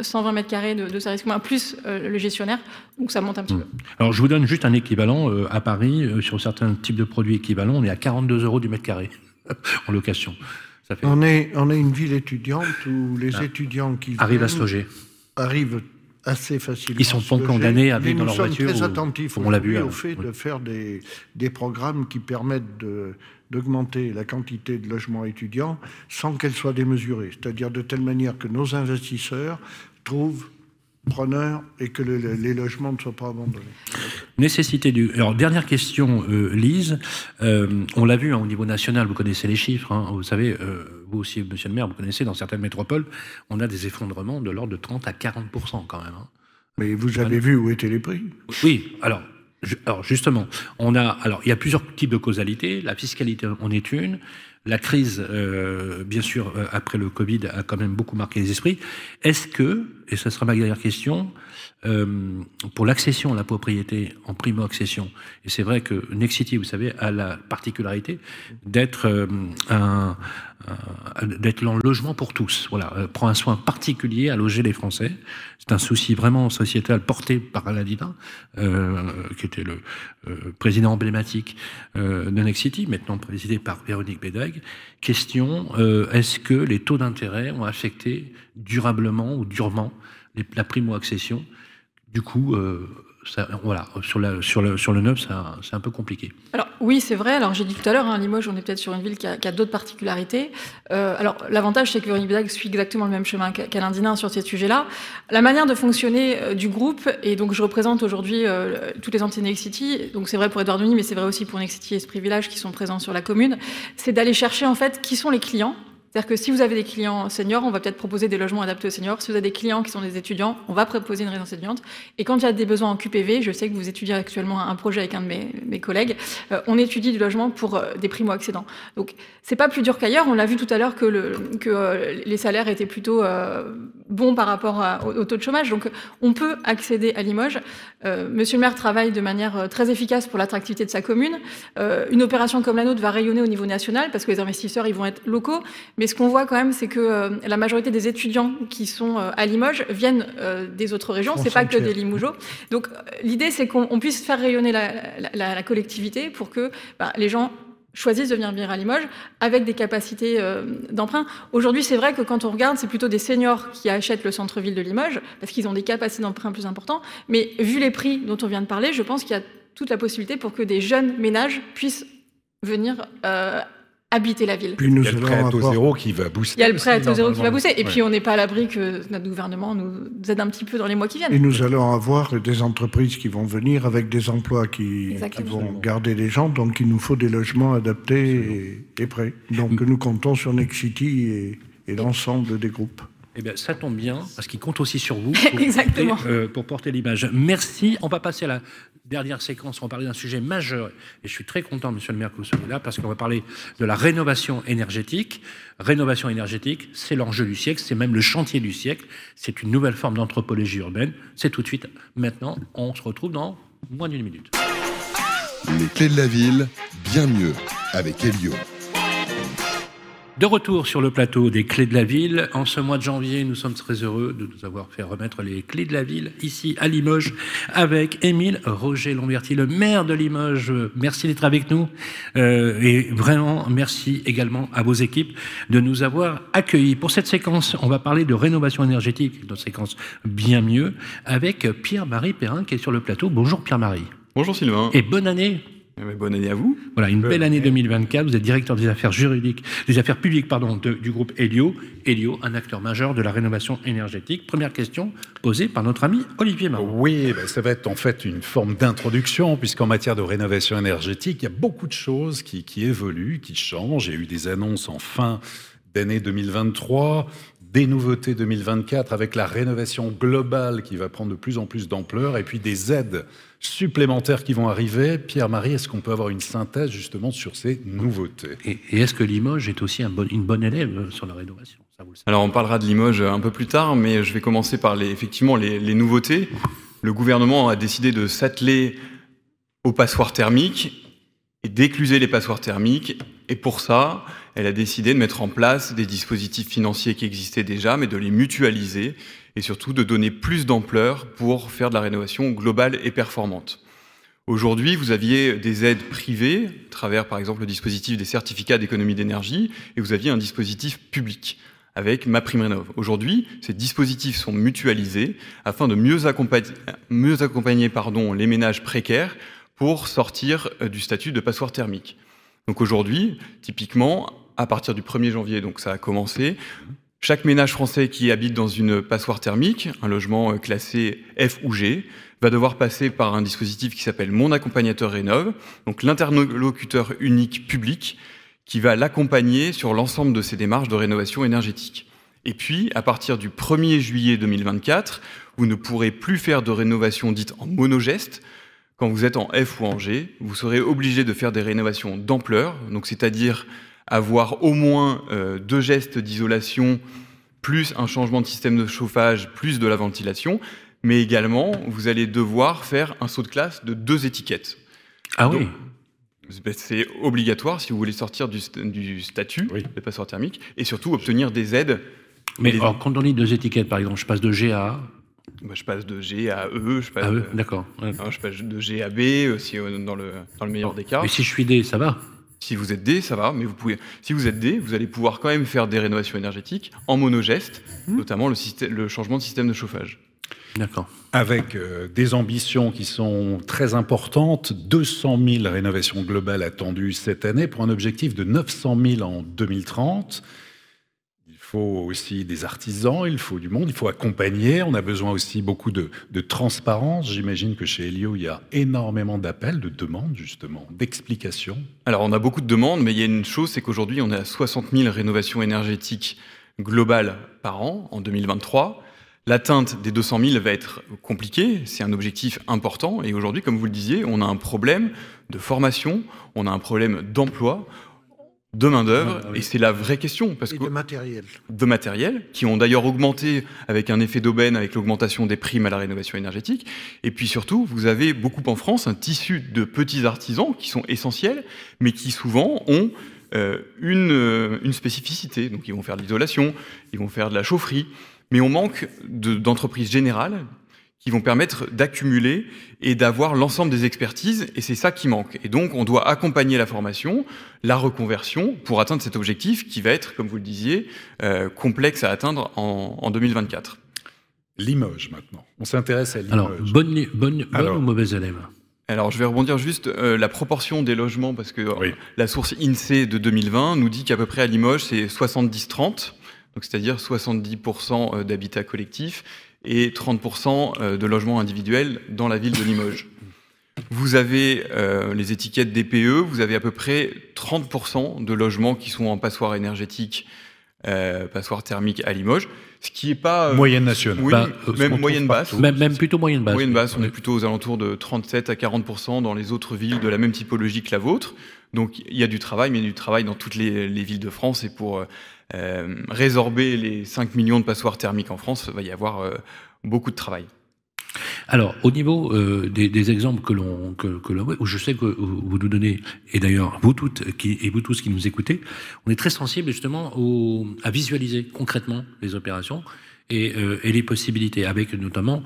120 euh, mètres carrés de, services communs, plus euh, le gestionnaire, donc ça monte un petit mmh. peu. Alors, je vous donne juste un équivalent. à Paris, sur certains types de produits équivalents, on est à 42 euros du mètre carré en location. Ça fait... on, est, on est une ville étudiante où les ah. étudiants qui arrivent à se loger arrivent assez facilement. Ils sont pas condamnés à vivre dans leur voiture. Nous sommes très attentifs on l'a vu, au fait de faire des, des programmes qui permettent de, d'augmenter la quantité de logements étudiants sans qu'elle soit démesurée, c'est-à-dire de telle manière que nos investisseurs trouvent preneurs et que les logements ne soient pas abandonnés. Nécessité du. Alors, dernière question, euh, Lise. Euh, on l'a vu hein, au niveau national, vous connaissez les chiffres. Hein, vous savez, euh, vous aussi, monsieur le maire, vous connaissez, dans certaines métropoles, on a des effondrements de l'ordre de 30 à 40 quand même. Hein. Mais vous avez vu où étaient les prix? Oui, alors. alors justement, on a alors il y a plusieurs types de causalités. La fiscalité en est une. La crise, euh, bien sûr, euh, après le Covid, a quand même beaucoup marqué les esprits. Est-ce que, et ce sera ma dernière question, euh, pour l'accession à la propriété en primo-accession, et c'est vrai que Nexity, vous savez, a la particularité d'être un, d'être dans logement pour tous. Voilà, euh, prend un soin particulier à loger les Français. C'est un souci vraiment sociétal porté par Alain euh, qui était le président emblématique de Nexity, maintenant présidé par Véronique Bédag. Question est-ce que les taux d'intérêt ont affecté durablement ou durement la primo-accession? Du coup, euh, sur, le, neuf, c'est un, peu compliqué. Alors oui, c'est vrai. Alors j'ai dit tout à l'heure, hein, Limoges, on est peut-être sur une ville qui a, d'autres particularités. Euh, alors l'avantage, c'est que Véronique suit exactement le même chemin qu'Alain sur ces sujets-là. La manière de fonctionner euh, du groupe, et donc je représente aujourd'hui toutes les entités Nexity, donc c'est vrai pour Edouard Denis, mais c'est vrai aussi pour Nexity et Esprit Village qui sont présents sur la commune, c'est d'aller chercher en fait qui sont les clients c'est-à-dire que si vous avez des clients seniors, on va peut-être proposer des logements adaptés aux seniors. Si vous avez des clients qui sont des étudiants, on va proposer une résidence étudiante. Et quand il y a des besoins en QPV, je sais que vous étudiez actuellement un projet avec un de mes, collègues, euh, on étudie du logement pour euh, des primo-accédants. Donc c'est pas plus dur qu'ailleurs. On l'a vu tout à l'heure que, euh, les salaires étaient plutôt bons par rapport au, taux de chômage. Donc on peut accéder à Limoges. Monsieur le maire travaille de manière très efficace pour l'attractivité de sa commune. une opération comme la nôtre va rayonner au niveau national parce que les investisseurs ils vont être locaux. Mais ce qu'on voit quand même, c'est que euh, la majorité des étudiants qui sont euh, à Limoges viennent euh, des autres régions. C'est pas que des Limougeaux. Donc l'idée, c'est qu'on puisse faire rayonner la, collectivité pour que bah, les gens choisissent de venir vivre à Limoges avec des capacités d'emprunt. Aujourd'hui, c'est vrai que quand on regarde, c'est plutôt des seniors qui achètent le centre-ville de Limoges parce qu'ils ont des capacités d'emprunt plus importantes. Mais vu les prix dont on vient de parler, je pense qu'il y a toute la possibilité pour que des jeunes ménages puissent venir habiter la ville. Puis nous il y a le prêt à taux zéro qui va booster. Il y a le prêt à taux zéro qui va booster. Et puis on n'est pas à l'abri que notre gouvernement nous aide un petit peu dans les mois qui viennent. Et nous allons avoir des entreprises qui vont venir avec des emplois qui, vont garder les gens. Donc il nous faut des logements adaptés et, prêts. Donc nous comptons sur Nexity et, et l'ensemble des groupes. Eh bien, ça tombe bien, parce qu'il compte aussi sur vous pour, Exactement. Porter, euh, pour porter l'image. Merci. On va passer à la dernière séquence. On va parler d'un sujet majeur. Et je suis très content, monsieur le maire, que vous soyez là, parce qu'on va parler de la rénovation énergétique. Rénovation énergétique, c'est l'enjeu du siècle, c'est même le chantier du siècle. C'est une nouvelle forme d'anthropologie urbaine. C'est tout de suite. Maintenant, on se retrouve dans moins d'une minute. Les clés de la ville, bien mieux, avec Elio. De retour sur le plateau des Clés de la Ville, en ce mois de janvier, nous sommes très heureux de nous avoir fait remettre les Clés de la Ville ici à Limoges avec Émile Roger Lomberti, le maire de Limoges. Merci d'être avec nous euh, et vraiment merci également à vos équipes de nous avoir accueillis. Pour cette séquence, on va parler de rénovation énergétique, une séquence bien mieux, avec Pierre-Marie Perrin qui est sur le plateau. Bonjour Pierre-Marie. Bonjour Sylvain. Et bonne année bonne année à vous. Voilà, une belle année 2024. Vous êtes directeur des affaires juridiques, des affaires publiques, pardon, du groupe Helio. Helio, un acteur majeur de la rénovation énergétique. Première question posée par notre ami Olivier Marot. Oui, ben, ça va être en fait une forme d'introduction, puisqu'en matière de rénovation énergétique, il y a beaucoup de choses qui, qui évoluent, qui changent. Il y a eu des annonces en fin d'année 2023 des nouveautés 2024 avec la rénovation globale qui va prendre de plus en plus d'ampleur et puis des aides supplémentaires qui vont arriver. Pierre-Marie, est-ce qu'on peut avoir une synthèse justement sur ces nouveautés? Et, est-ce que Limoges est aussi un bon, une bonne élève euh, sur la rénovation? Alors on parlera de Limoges un peu plus tard, mais je vais commencer par les, effectivement les, les nouveautés. Le gouvernement a décidé de s'atteler aux passoires thermiques et d'écluser les passoires thermiques. Et pour ça, elle a décidé de mettre en place des dispositifs financiers qui existaient déjà, mais de les mutualiser et surtout de donner plus d'ampleur pour faire de la rénovation globale et performante. Aujourd'hui, vous aviez des aides privées, à travers par exemple le dispositif des certificats d'économie d'énergie, et vous aviez un dispositif public avec MaPrimeRénov. Aujourd'hui, ces dispositifs sont mutualisés afin de mieux accompagner, mieux accompagner pardon, les ménages précaires pour sortir euh, du statut de passoire thermique. Donc aujourd'hui, typiquement, à partir du 1er janvier, donc ça a commencé. Chaque ménage français qui habite dans une passoire thermique, un logement euh, classé F ou G, va devoir passer par un dispositif qui s'appelle Mon accompagnateur rénove, donc l'interlocuteur unique public qui va l'accompagner sur l'ensemble de ses démarches de rénovation énergétique. Et puis, à partir du 1er juillet 2024, vous ne pourrez plus faire de rénovation dite en monogeste. Quand vous êtes en F ou en G, vous serez obligé de faire des rénovations d'ampleur, donc c'est-à-dire avoir au moins euh, deux gestes d'isolation, plus un changement de système de chauffage, plus de la ventilation, mais également vous allez devoir faire un saut de classe de deux étiquettes. Ah oui c'est obligatoire si vous voulez sortir du, statut oui. de passeport thermique et surtout obtenir des aides. Mais alors, quand on dit deux étiquettes, par exemple, je passe de G à bah, je passe de G à E, je passe, e, d'accord. je passe de G à B, aussi euh, dans le, dans le meilleur des cas. Mais si je suis D, ça va si vous êtes D, ça va, mais vous pouvez, si vous êtes D, vous allez pouvoir quand même faire des rénovations énergétiques en monogeste, mmh. notamment le, système, le, changement de système de chauffage. D'accord. Avec euh, des ambitions qui sont très importantes, 200 000 rénovations globales attendues cette année pour un objectif de 900 000 en 2030 faut aussi des artisans, il faut du monde, il faut accompagner. On a besoin aussi beaucoup de, transparence. J'imagine que chez Helio, il y a énormément d'appels, de demandes, justement, d'explications. Alors, on a beaucoup de demandes, mais il y a une chose, c'est qu'aujourd'hui, on est à 60 000 rénovations énergétiques globales par an en 2023. L'atteinte des 200 000 va être compliquée, c'est un objectif important. Et aujourd'hui, comme vous le disiez, on a un problème de formation, on a un problème d'emploi, de main-d'œuvre, et c'est la vraie question. Parce et que, de matériel. De matériel, qui ont d'ailleurs augmenté avec un effet d'aubaine, avec l'augmentation des primes à la rénovation énergétique. Et puis surtout, vous avez beaucoup en France un tissu de petits artisans qui sont essentiels, mais qui souvent ont euh, une, euh, une spécificité. Donc ils vont faire de l'isolation, ils vont faire de la chaufferie, mais on manque d'entreprises générales qui vont permettre d'accumuler et d'avoir l'ensemble des expertises, et c'est ça qui manque. Et donc, on doit accompagner la formation, la reconversion, pour atteindre cet objectif qui va être, comme vous le disiez, euh, complexe à atteindre en, 2024. Limoges, maintenant. On s'intéresse à Limoges. Alors, bonne, bonne, bonne ou mauvaise élève? Alors, je vais rebondir juste euh, la proportion des logements, parce que euh, la source INSEE de 2020 nous dit qu'à peu près à Limoges, c'est 70-30, donc c'est-à-dire 70% d'habitat collectif et 30% euh, de logements individuels dans la ville de Limoges. Vous avez euh, les étiquettes DPE, vous avez à peu près 30% de logements qui sont en passoire énergétique, euh, passoire thermique à Limoges, ce qui est pas... Euh, moyenne nationale. Oui, bah, même moyenne basse. Même, même, plutôt moyenne basse. Moyenne basse, on est plutôt aux alentours de 37 à 40% dans les autres villes de la même typologie que la vôtre. Donc il y a du travail, mais il y a du travail dans toutes les, les villes de France et pour euh, résorber les 5 millions de passoires thermiques en France, va y avoir euh, beaucoup de travail. Alors, au niveau euh, des, exemples que l'on que, que où je sais que vous nous donnez, et d'ailleurs vous toutes et vous tous qui nous écoutez, on est très sensible justement à visualiser concrètement les opérations et, les possibilités, avec notamment,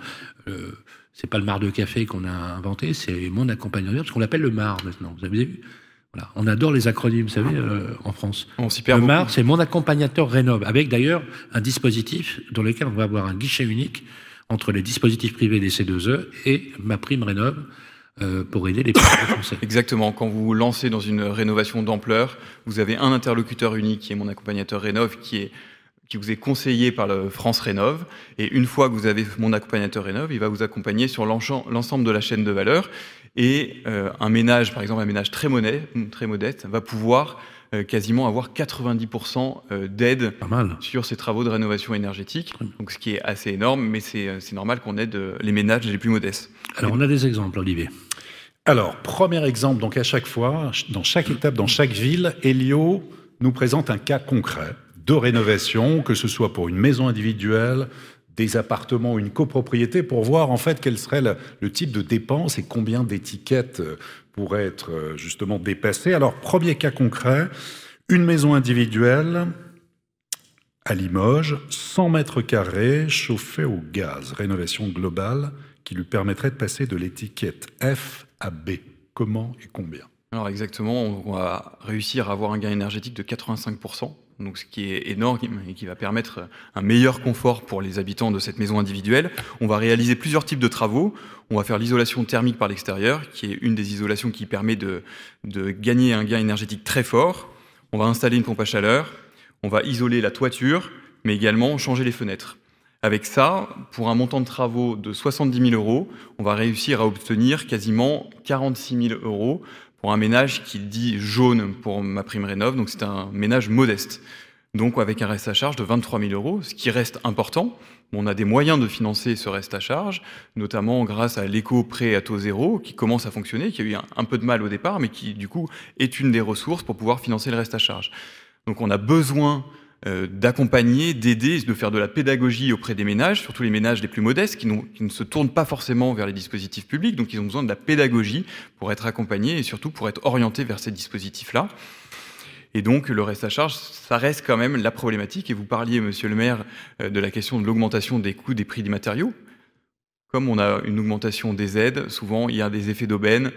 euh, c'est pas le mar de café qu'on a inventé, c'est mon accompagnateur, parce qu'on l'appelle le mar maintenant. Vous avez vu voilà. On adore les acronymes, vous savez, euh, en France. On s'y perd Le MAR, c'est mon accompagnateur rénove, avec d'ailleurs un dispositif dans lequel on va avoir un guichet unique entre les dispositifs privés des C2E et ma prime rénove, euh, pour aider les Français. Exactement. Quand vous vous lancez dans une rénovation d'ampleur, vous avez un interlocuteur unique qui est mon accompagnateur Rénov, qui est qui vous est conseillé par le France Rénov. Et une fois que vous avez mon accompagnateur Rénov, il va vous accompagner sur l'ensemble de la chaîne de valeur. Et euh, un ménage, par exemple un ménage très, monnaie, très modeste, va pouvoir euh, quasiment avoir 90% euh, d'aide sur ces travaux de rénovation énergétique. Donc ce qui est assez énorme, mais c'est normal qu'on aide les ménages les plus modestes. Alors on a des exemples, Olivier. Alors, premier exemple, donc à chaque fois, dans chaque étape, dans chaque ville, Elio nous présente un cas concret de rénovation, que ce soit pour une maison individuelle, des appartements ou une copropriété, pour voir en fait quel serait le, type de dépenses et combien d'étiquettes euh, pourraient être euh, justement dépassées. Alors, premier cas concret, une maison individuelle à Limoges, 100 mètres carrés, chauffée au gaz, rénovation globale qui lui permettrait de passer de l'étiquette F à B. Comment et combien? Alors exactement, on va réussir à avoir un gain énergétique de 85% donc ce qui est énorme et qui va permettre un meilleur confort pour les habitants de cette maison individuelle. On va réaliser plusieurs types de travaux. On va faire l'isolation thermique par l'extérieur, qui est une des isolations qui permet de, de gagner un gain énergétique très fort. On va installer une pompe à chaleur. On va isoler la toiture, mais également changer les fenêtres. Avec ça, pour un montant de travaux de 70 000 euros, on va réussir à obtenir quasiment 46 000 euros pour un ménage qui dit jaune pour ma prime rénov, donc c'est un ménage modeste. Donc avec un reste à charge de 23 000 euros, ce qui reste important. On a des moyens de financer ce reste à charge, notamment grâce à l'éco-prêt à taux zéro qui commence à fonctionner, qui a eu un, peu de mal au départ, mais qui du coup est une des ressources pour pouvoir financer le reste à charge. Donc on a besoin d'accompagner, d'aider, de faire de la pédagogie auprès des ménages, surtout les ménages les plus modestes, qui, qui, ne se tournent pas forcément vers les dispositifs publics, donc ils ont besoin de la pédagogie pour être accompagnés et surtout pour être orientés vers ces dispositifs-là. Et donc le reste à charge, ça reste quand même la problématique. Et vous parliez, monsieur le maire, euh, de la question de l'augmentation des coûts des prix des matériaux. Comme on a une augmentation des aides, souvent il y a des effets d'aubaine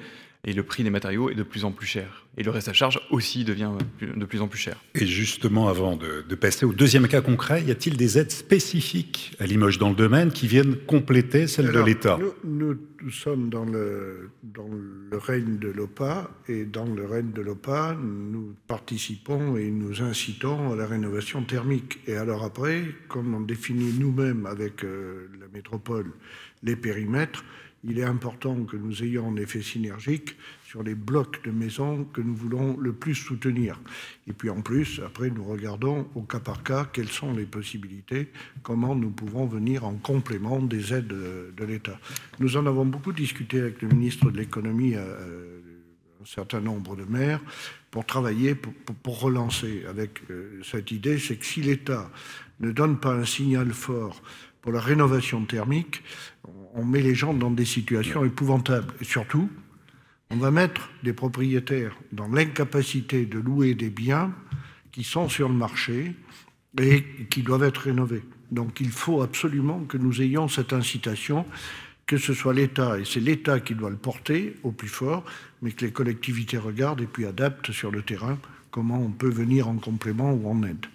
et le prix des matériaux est de plus en plus cher. Et le reste à charge aussi devient de plus en plus cher. Et justement, avant de, passer au deuxième cas concret, y a-t-il des aides spécifiques à Limoges dans le domaine qui viennent compléter celles de l'État? nous, nous, sommes dans le, dans le règne de l'OPA, et dans le règne de l'OPA, nous participons et nous incitons à la rénovation thermique. Et alors après, comme on définit nous-mêmes avec euh, la métropole les périmètres, il est important que nous ayons un effet synergique sur les blocs de maisons que nous voulons le plus soutenir. Et puis en plus, après, nous regardons au cas par cas quelles sont les possibilités, comment nous pouvons venir en complément des aides de, l'État. Nous en avons beaucoup discuté avec le ministre de l'économie, euh, un certain nombre de maires, pour travailler, pour, relancer avec euh, cette idée, c'est que si l'État ne donne pas un signal fort pour la rénovation thermique, on met les gens dans des situations épouvantables. Et surtout, on va mettre des propriétaires dans l'incapacité de louer des biens qui sont sur le marché et qui doivent être rénovés. Donc il faut absolument que nous ayons cette incitation, que ce soit l'État, et c'est l'État qui doit le porter au plus fort, mais que les collectivités regardent et puis adaptent sur le terrain comment on peut venir en complément ou en aide.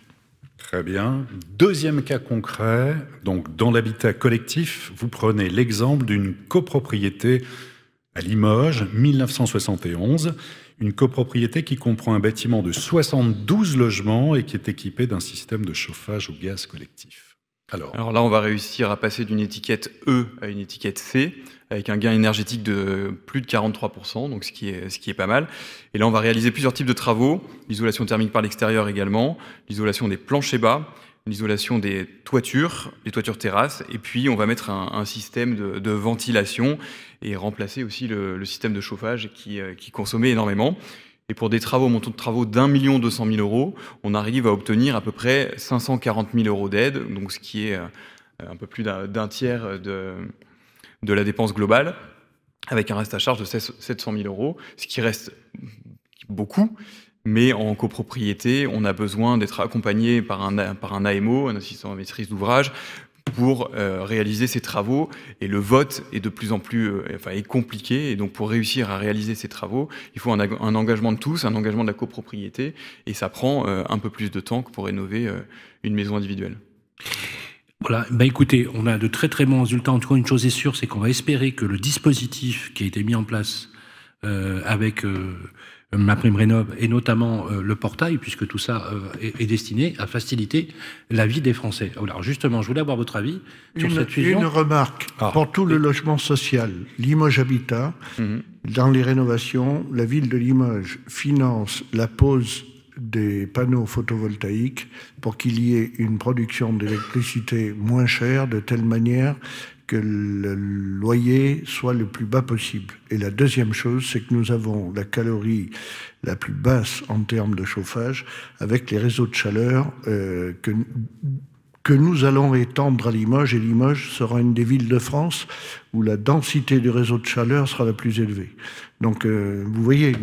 Très bien. Deuxième cas concret, donc dans l'habitat collectif, vous prenez l'exemple d'une copropriété à Limoges, 1971, une copropriété qui comprend un bâtiment de 72 logements et qui est équipé d'un système de chauffage au gaz collectif. Alors, là, on va réussir à passer d'une étiquette E à une étiquette C avec un gain énergétique de plus de 43%, donc ce qui est, ce qui est pas mal. Et là, on va réaliser plusieurs types de travaux, l'isolation thermique par l'extérieur également, l'isolation des planchers bas, l'isolation des toitures, les toitures terrasses, et puis on va mettre un, système de, ventilation et remplacer aussi le, système de chauffage qui, euh, qui, consommait énormément. Et pour des travaux, montant de travaux d'un million deux cent mille euros, on arrive à obtenir à peu près 540 000 euros d'aide, donc ce qui est euh, un peu plus d'un tiers de, la dépense globale, avec un reste à charge de 700 000 euros, ce qui reste beaucoup. Mais en copropriété, on a besoin d'être accompagné par un, par un AMO, un assistant à maîtrise d'ouvrage, pour euh, réaliser ces travaux. Et le vote est de plus en plus euh, enfin, est compliqué. Et donc, pour réussir à réaliser ces travaux, il faut un, engagement de tous, un engagement de la copropriété. Et ça prend euh, un peu plus de temps que pour rénover une maison individuelle. Voilà, bah écoutez, on a de très très bons résultats. En tout cas, une chose est sûre, c'est qu'on va espérer que le dispositif qui a été mis en place avec ma prime rénov et notamment euh, le portail, puisque tout ça euh, est, est, destiné à faciliter la vie des Français. Alors justement, je voulais avoir votre avis sur une, cette fusion. Une remarque Ah. pour tout le logement social, Limoges Habitat, Mhm. dans les rénovations, la ville de Limoges finance la pose des panneaux photovoltaïques pour qu'il y ait une production d'électricité moins chère, de telle manière que le loyer soit le plus bas possible. Et la deuxième chose, c'est que nous avons la calorie la plus basse en termes de chauffage avec les réseaux de chaleur euh, que, que nous allons étendre à Limoges. Et Limoges sera une des villes de France où la densité du réseau de chaleur sera la plus élevée. Donc, euh, vous voyez,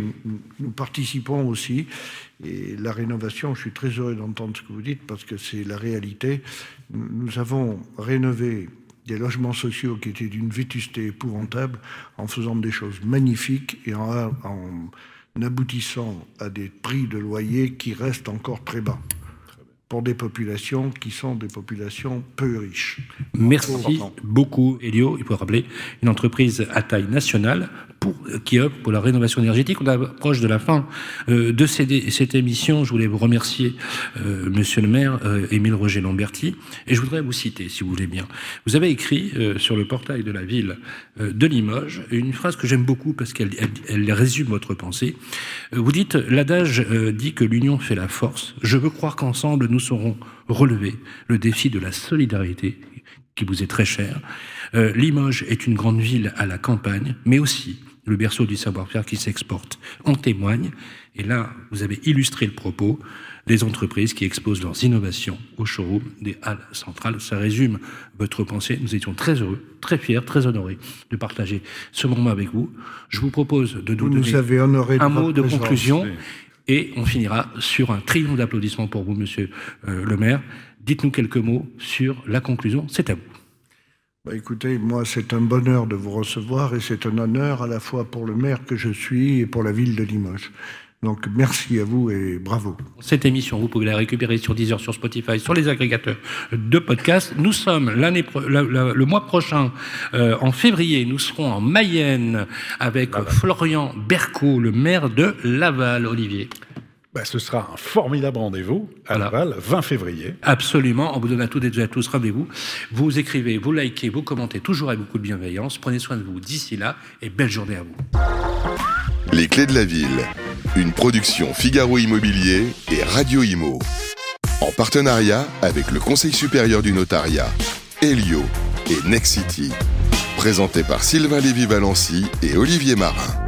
nous, participons aussi. Et la rénovation, je suis très heureux d'entendre ce que vous dites parce que c'est la réalité. Nous avons rénové des logements sociaux qui étaient d'une vétusté épouvantable en faisant des choses magnifiques et en, aboutissant à des prix de loyer qui restent encore très bas pour des populations qui sont des populations peu riches. Merci beaucoup, Elio. Il faut rappeler une entreprise à taille nationale qui œuvre pour la rénovation énergétique. On approche de la fin euh, de cette émission. Je voulais vous remercier, euh, Monsieur le maire, euh, Émile Roger Lamberti, et je voudrais vous citer, si vous voulez bien. Vous avez écrit sur le portail de la ville de Limoges une phrase que j'aime beaucoup parce qu'elle elle, elle résume votre pensée. Vous dites l'adage dit que l'union fait la force. Je veux croire qu'ensemble nous saurons relever le défi de la solidarité qui vous est très cher. Limoges est une grande ville à la campagne, mais aussi le berceau du savoir-faire qui s'exporte. En témoigne, et là, vous avez illustré le propos des entreprises qui exposent leurs innovations au showroom des Halles centrales. Ça résume votre pensée. Nous étions très heureux, très fiers, très honorés de partager ce moment avec vous. Je vous propose de nous Vous donner nous avez honoré de un mot de présence. conclusion. Oui. Et on finira sur un triomphe d'applaudissements pour vous, monsieur euh, le maire. Dites-nous quelques mots sur la conclusion. C'est à vous. Bah, écoutez, moi, c'est un bonheur de vous recevoir et c'est un honneur à la fois pour le maire que je suis et pour la ville de Limoges. Donc, merci à vous et bravo. Cette émission, vous pouvez la récupérer sur Deezer, sur Spotify, sur les agrégateurs de podcasts. Nous sommes l'année, pro- la- la- le mois prochain, euh, en février, nous serons en Mayenne avec Florian Berco, le maire de Laval, Olivier. Bah, ce sera un formidable rendez-vous à Laval, 20 février. Absolument, on vous donne à toutes et à tous rendez-vous. Vous écrivez, vous likez, vous commentez, toujours avec beaucoup de bienveillance. Prenez soin de vous d'ici là et belle journée à vous. Les clés de la ville, une production Figaro Immobilier et Radio Imo. En partenariat avec le Conseil supérieur du notariat, Helio et Nexity. Présenté par Sylvain Lévy-Valency et Olivier Marin.